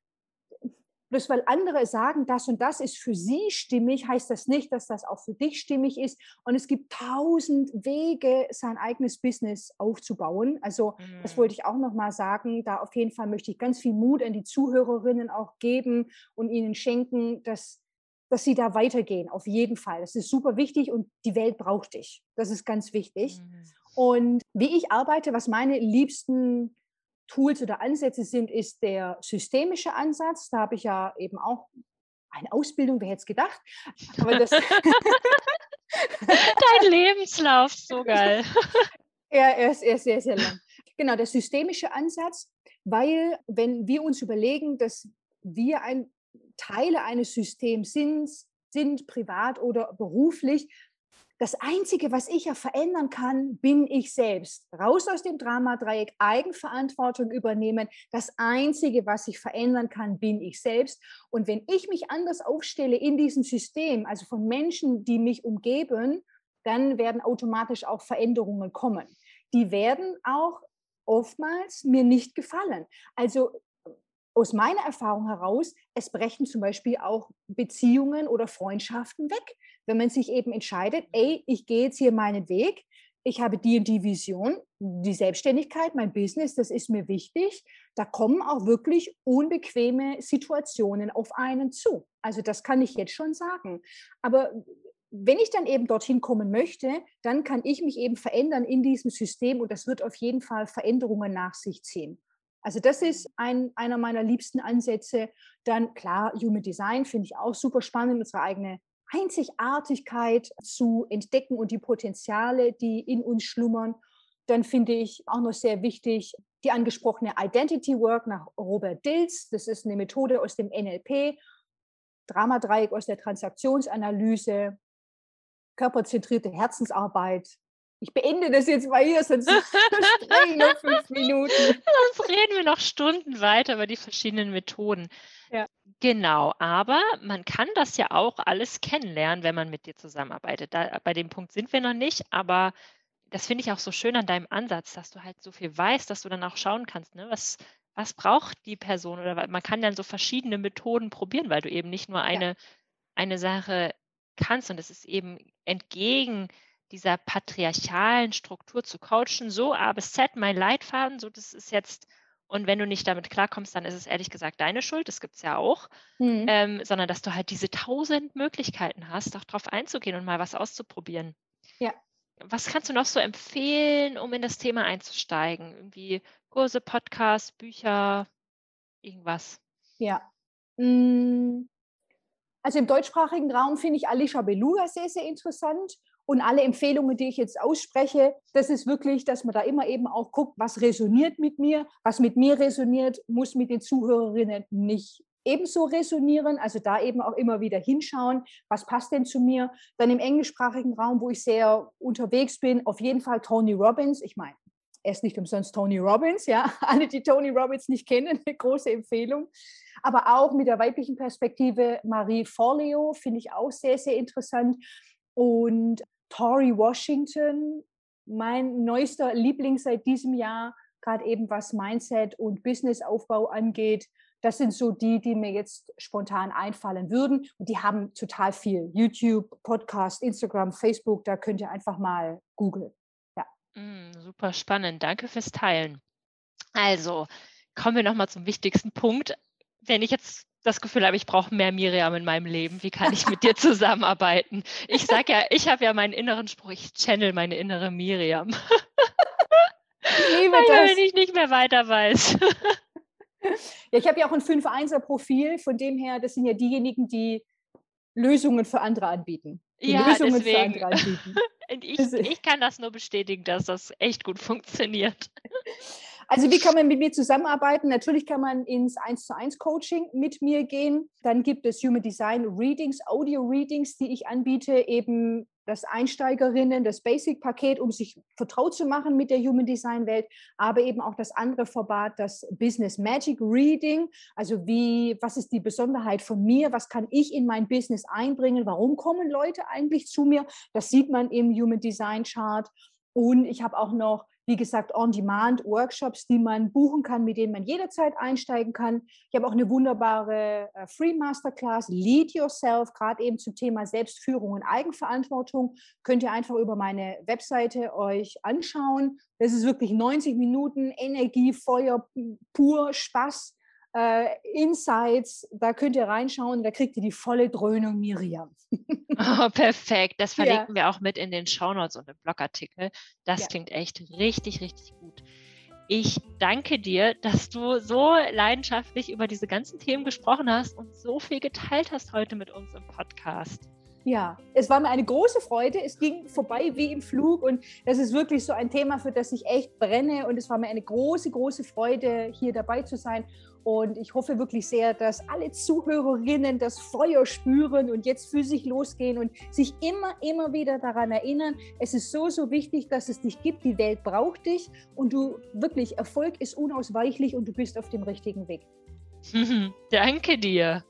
Bloß weil andere sagen, das und das ist für sie stimmig, heißt das nicht, dass das auch für dich stimmig ist. Und es gibt tausend Wege, sein eigenes Business aufzubauen. Also mhm. das wollte ich auch noch mal sagen. Da auf jeden Fall möchte ich ganz viel Mut an die Zuhörerinnen auch geben und ihnen schenken, dass dass sie da weitergehen, auf jeden Fall. Das ist super wichtig und die Welt braucht dich. Das ist ganz wichtig. Mhm. Und wie ich arbeite, was meine liebsten Tools oder Ansätze sind, ist der systemische Ansatz. Da habe ich ja eben auch eine Ausbildung, wer hätte es gedacht? Aber das Dein Lebenslauf, so geil. ja, er ist, er ist sehr, sehr lang. Genau, der systemische Ansatz, weil wenn wir uns überlegen, dass wir ein Teile eines Systems sind, sind privat oder beruflich, das Einzige, was ich ja verändern kann, bin ich selbst. Raus aus dem Dramadreieck, Eigenverantwortung übernehmen. Das Einzige, was ich verändern kann, bin ich selbst. Und wenn ich mich anders aufstelle in diesem System, also von Menschen, die mich umgeben, dann werden automatisch auch Veränderungen kommen. Die werden auch oftmals mir nicht gefallen. Also aus meiner Erfahrung heraus, es brechen zum Beispiel auch Beziehungen oder Freundschaften weg, wenn man sich eben entscheidet, ey, ich gehe jetzt hier meinen Weg, ich habe die und die Vision, die Selbstständigkeit, mein Business, das ist mir wichtig. Da kommen auch wirklich unbequeme Situationen auf einen zu. Also das kann ich jetzt schon sagen. Aber wenn ich dann eben dorthin kommen möchte, dann kann ich mich eben verändern in diesem System und das wird auf jeden Fall Veränderungen nach sich ziehen. Also das ist ein, einer meiner liebsten Ansätze. Dann klar, Human Design finde ich auch super spannend, unsere eigene Einzigartigkeit zu entdecken und die Potenziale, die in uns schlummern. Dann finde ich auch noch sehr wichtig die angesprochene Identity Work nach Robert Dills. Das ist eine Methode aus dem NLP, Dramadreieck aus der Transaktionsanalyse, körperzentrierte Herzensarbeit. Ich beende das jetzt mal hier, sonst sprechen nur fünf Minuten. Sonst reden wir noch Stunden weiter über die verschiedenen Methoden. Ja. Genau, aber man kann das ja auch alles kennenlernen, wenn man mit dir zusammenarbeitet. Da, bei dem Punkt sind wir noch nicht, aber das finde ich auch so schön an deinem Ansatz, dass du halt so viel weißt, dass du dann auch schauen kannst, ne, was, was braucht die Person oder man kann dann so verschiedene Methoden probieren, weil du eben nicht nur eine, ja. eine Sache kannst und es ist eben entgegen dieser patriarchalen Struktur zu coachen, so A bis Z, mein Leitfaden, so das ist jetzt und wenn du nicht damit klarkommst, dann ist es ehrlich gesagt deine Schuld, das gibt es ja auch, mhm. ähm, sondern dass du halt diese tausend Möglichkeiten hast, auch darauf einzugehen und mal was auszuprobieren. Ja. Was kannst du noch so empfehlen, um in das Thema einzusteigen? Irgendwie Kurse, Podcasts, Bücher, irgendwas? Ja. Mm. Also im deutschsprachigen Raum finde ich Alicia Beluga sehr, sehr interessant. Und alle Empfehlungen, die ich jetzt ausspreche, das ist wirklich, dass man da immer eben auch guckt, was resoniert mit mir, was mit mir resoniert, muss mit den Zuhörerinnen nicht ebenso resonieren. Also da eben auch immer wieder hinschauen, was passt denn zu mir. Dann im englischsprachigen Raum, wo ich sehr unterwegs bin, auf jeden Fall Tony Robbins. Ich meine, Er ist nicht umsonst Tony Robbins, ja. Alle, die Tony Robbins nicht kennen, eine große Empfehlung. Aber auch mit der weiblichen Perspektive Marie Forleo finde ich auch sehr, sehr interessant. Und Tori Washington, mein neuester Liebling seit diesem Jahr, gerade eben was Mindset und Businessaufbau angeht. Das sind so die, die mir jetzt spontan einfallen würden. Und die haben total viel. YouTube, Podcast, Instagram, Facebook, da könnt ihr einfach mal googeln. Ja. Mm, super spannend. Danke fürs Teilen. Also, kommen wir nochmal zum wichtigsten Punkt. Wenn ich jetzt das Gefühl habe, ich brauche mehr Miriam in meinem Leben, wie kann ich mit dir zusammenarbeiten? Ich sage ja, ich habe ja meinen inneren Spruch, ich channel meine innere Miriam. Ich liebe das. Wenn ich nicht mehr weiter weiß. Ja, ich habe ja auch ein 5-1er-Profil, von dem her, das sind ja diejenigen, die Lösungen für andere anbieten. ja, Lösungen deswegen. für andere anbieten. ich, ich kann das nur bestätigen, dass das echt gut funktioniert. Also wie kann man mit mir zusammenarbeiten? Natürlich kann man ins 1 zu 1 Coaching mit mir gehen. Dann gibt es Human Design Readings, Audio Readings, die ich anbiete, eben das Einsteigerinnen, das Basic-Paket, um sich vertraut zu machen mit der Human Design-Welt, aber eben auch das andere Format, das Business Magic Reading. Also wie, was ist die Besonderheit von mir? Was kann ich in mein Business einbringen? Warum kommen Leute eigentlich zu mir? Das sieht man im Human Design Chart. Und ich habe auch noch wie gesagt, On-Demand-Workshops, die man buchen kann, mit denen man jederzeit einsteigen kann. Ich habe auch eine wunderbare äh, Free Masterclass, Lead Yourself, gerade eben zum Thema Selbstführung und Eigenverantwortung. Könnt ihr einfach über meine Webseite euch anschauen. Das ist wirklich 90 Minuten Energie, Feuer, pur Spaß äh, Insights, da könnt ihr reinschauen, da kriegt ihr die volle Dröhnung Miriam. Oh, perfekt, das verlinken ja. wir auch mit in den Shownotes und im Blogartikel. Das ja. klingt echt richtig, richtig gut. Ich danke dir, dass du so leidenschaftlich über diese ganzen Themen gesprochen hast und so viel geteilt hast heute mit uns im Podcast. Ja, es war mir eine große Freude. Es ging vorbei wie im Flug und das ist wirklich so ein Thema, für das ich echt brenne. Und es war mir eine große, große Freude, hier dabei zu sein. Und ich hoffe wirklich sehr, dass alle Zuhörerinnen das Feuer spüren und jetzt für sich losgehen und sich immer, immer wieder daran erinnern, es ist so, so wichtig, dass es dich gibt. Die Welt braucht dich und du wirklich, Erfolg ist unausweichlich und du bist auf dem richtigen Weg. Danke dir.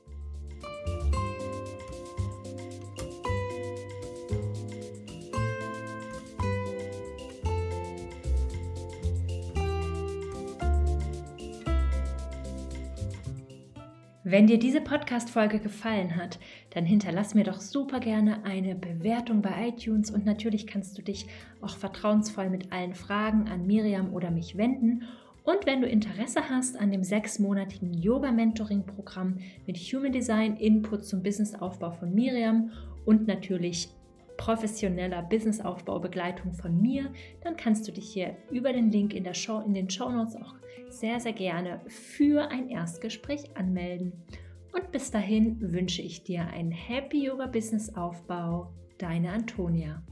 Wenn dir diese Podcast-Folge gefallen hat, dann hinterlass mir doch super gerne eine Bewertung bei iTunes und natürlich kannst du dich auch vertrauensvoll mit allen Fragen an Miriam oder mich wenden. Und wenn du Interesse hast an dem sechsmonatigen Yoga-Mentoring-Programm mit Human Design, Input zum Businessaufbau von Miriam und natürlich professioneller Businessaufbau Begleitung von mir, dann kannst du dich hier über den Link in, der Show, in den Show Notes auch sehr, sehr gerne für ein Erstgespräch anmelden. Und bis dahin wünsche ich dir einen Happy Yoga Business Aufbau. Deine Antonia.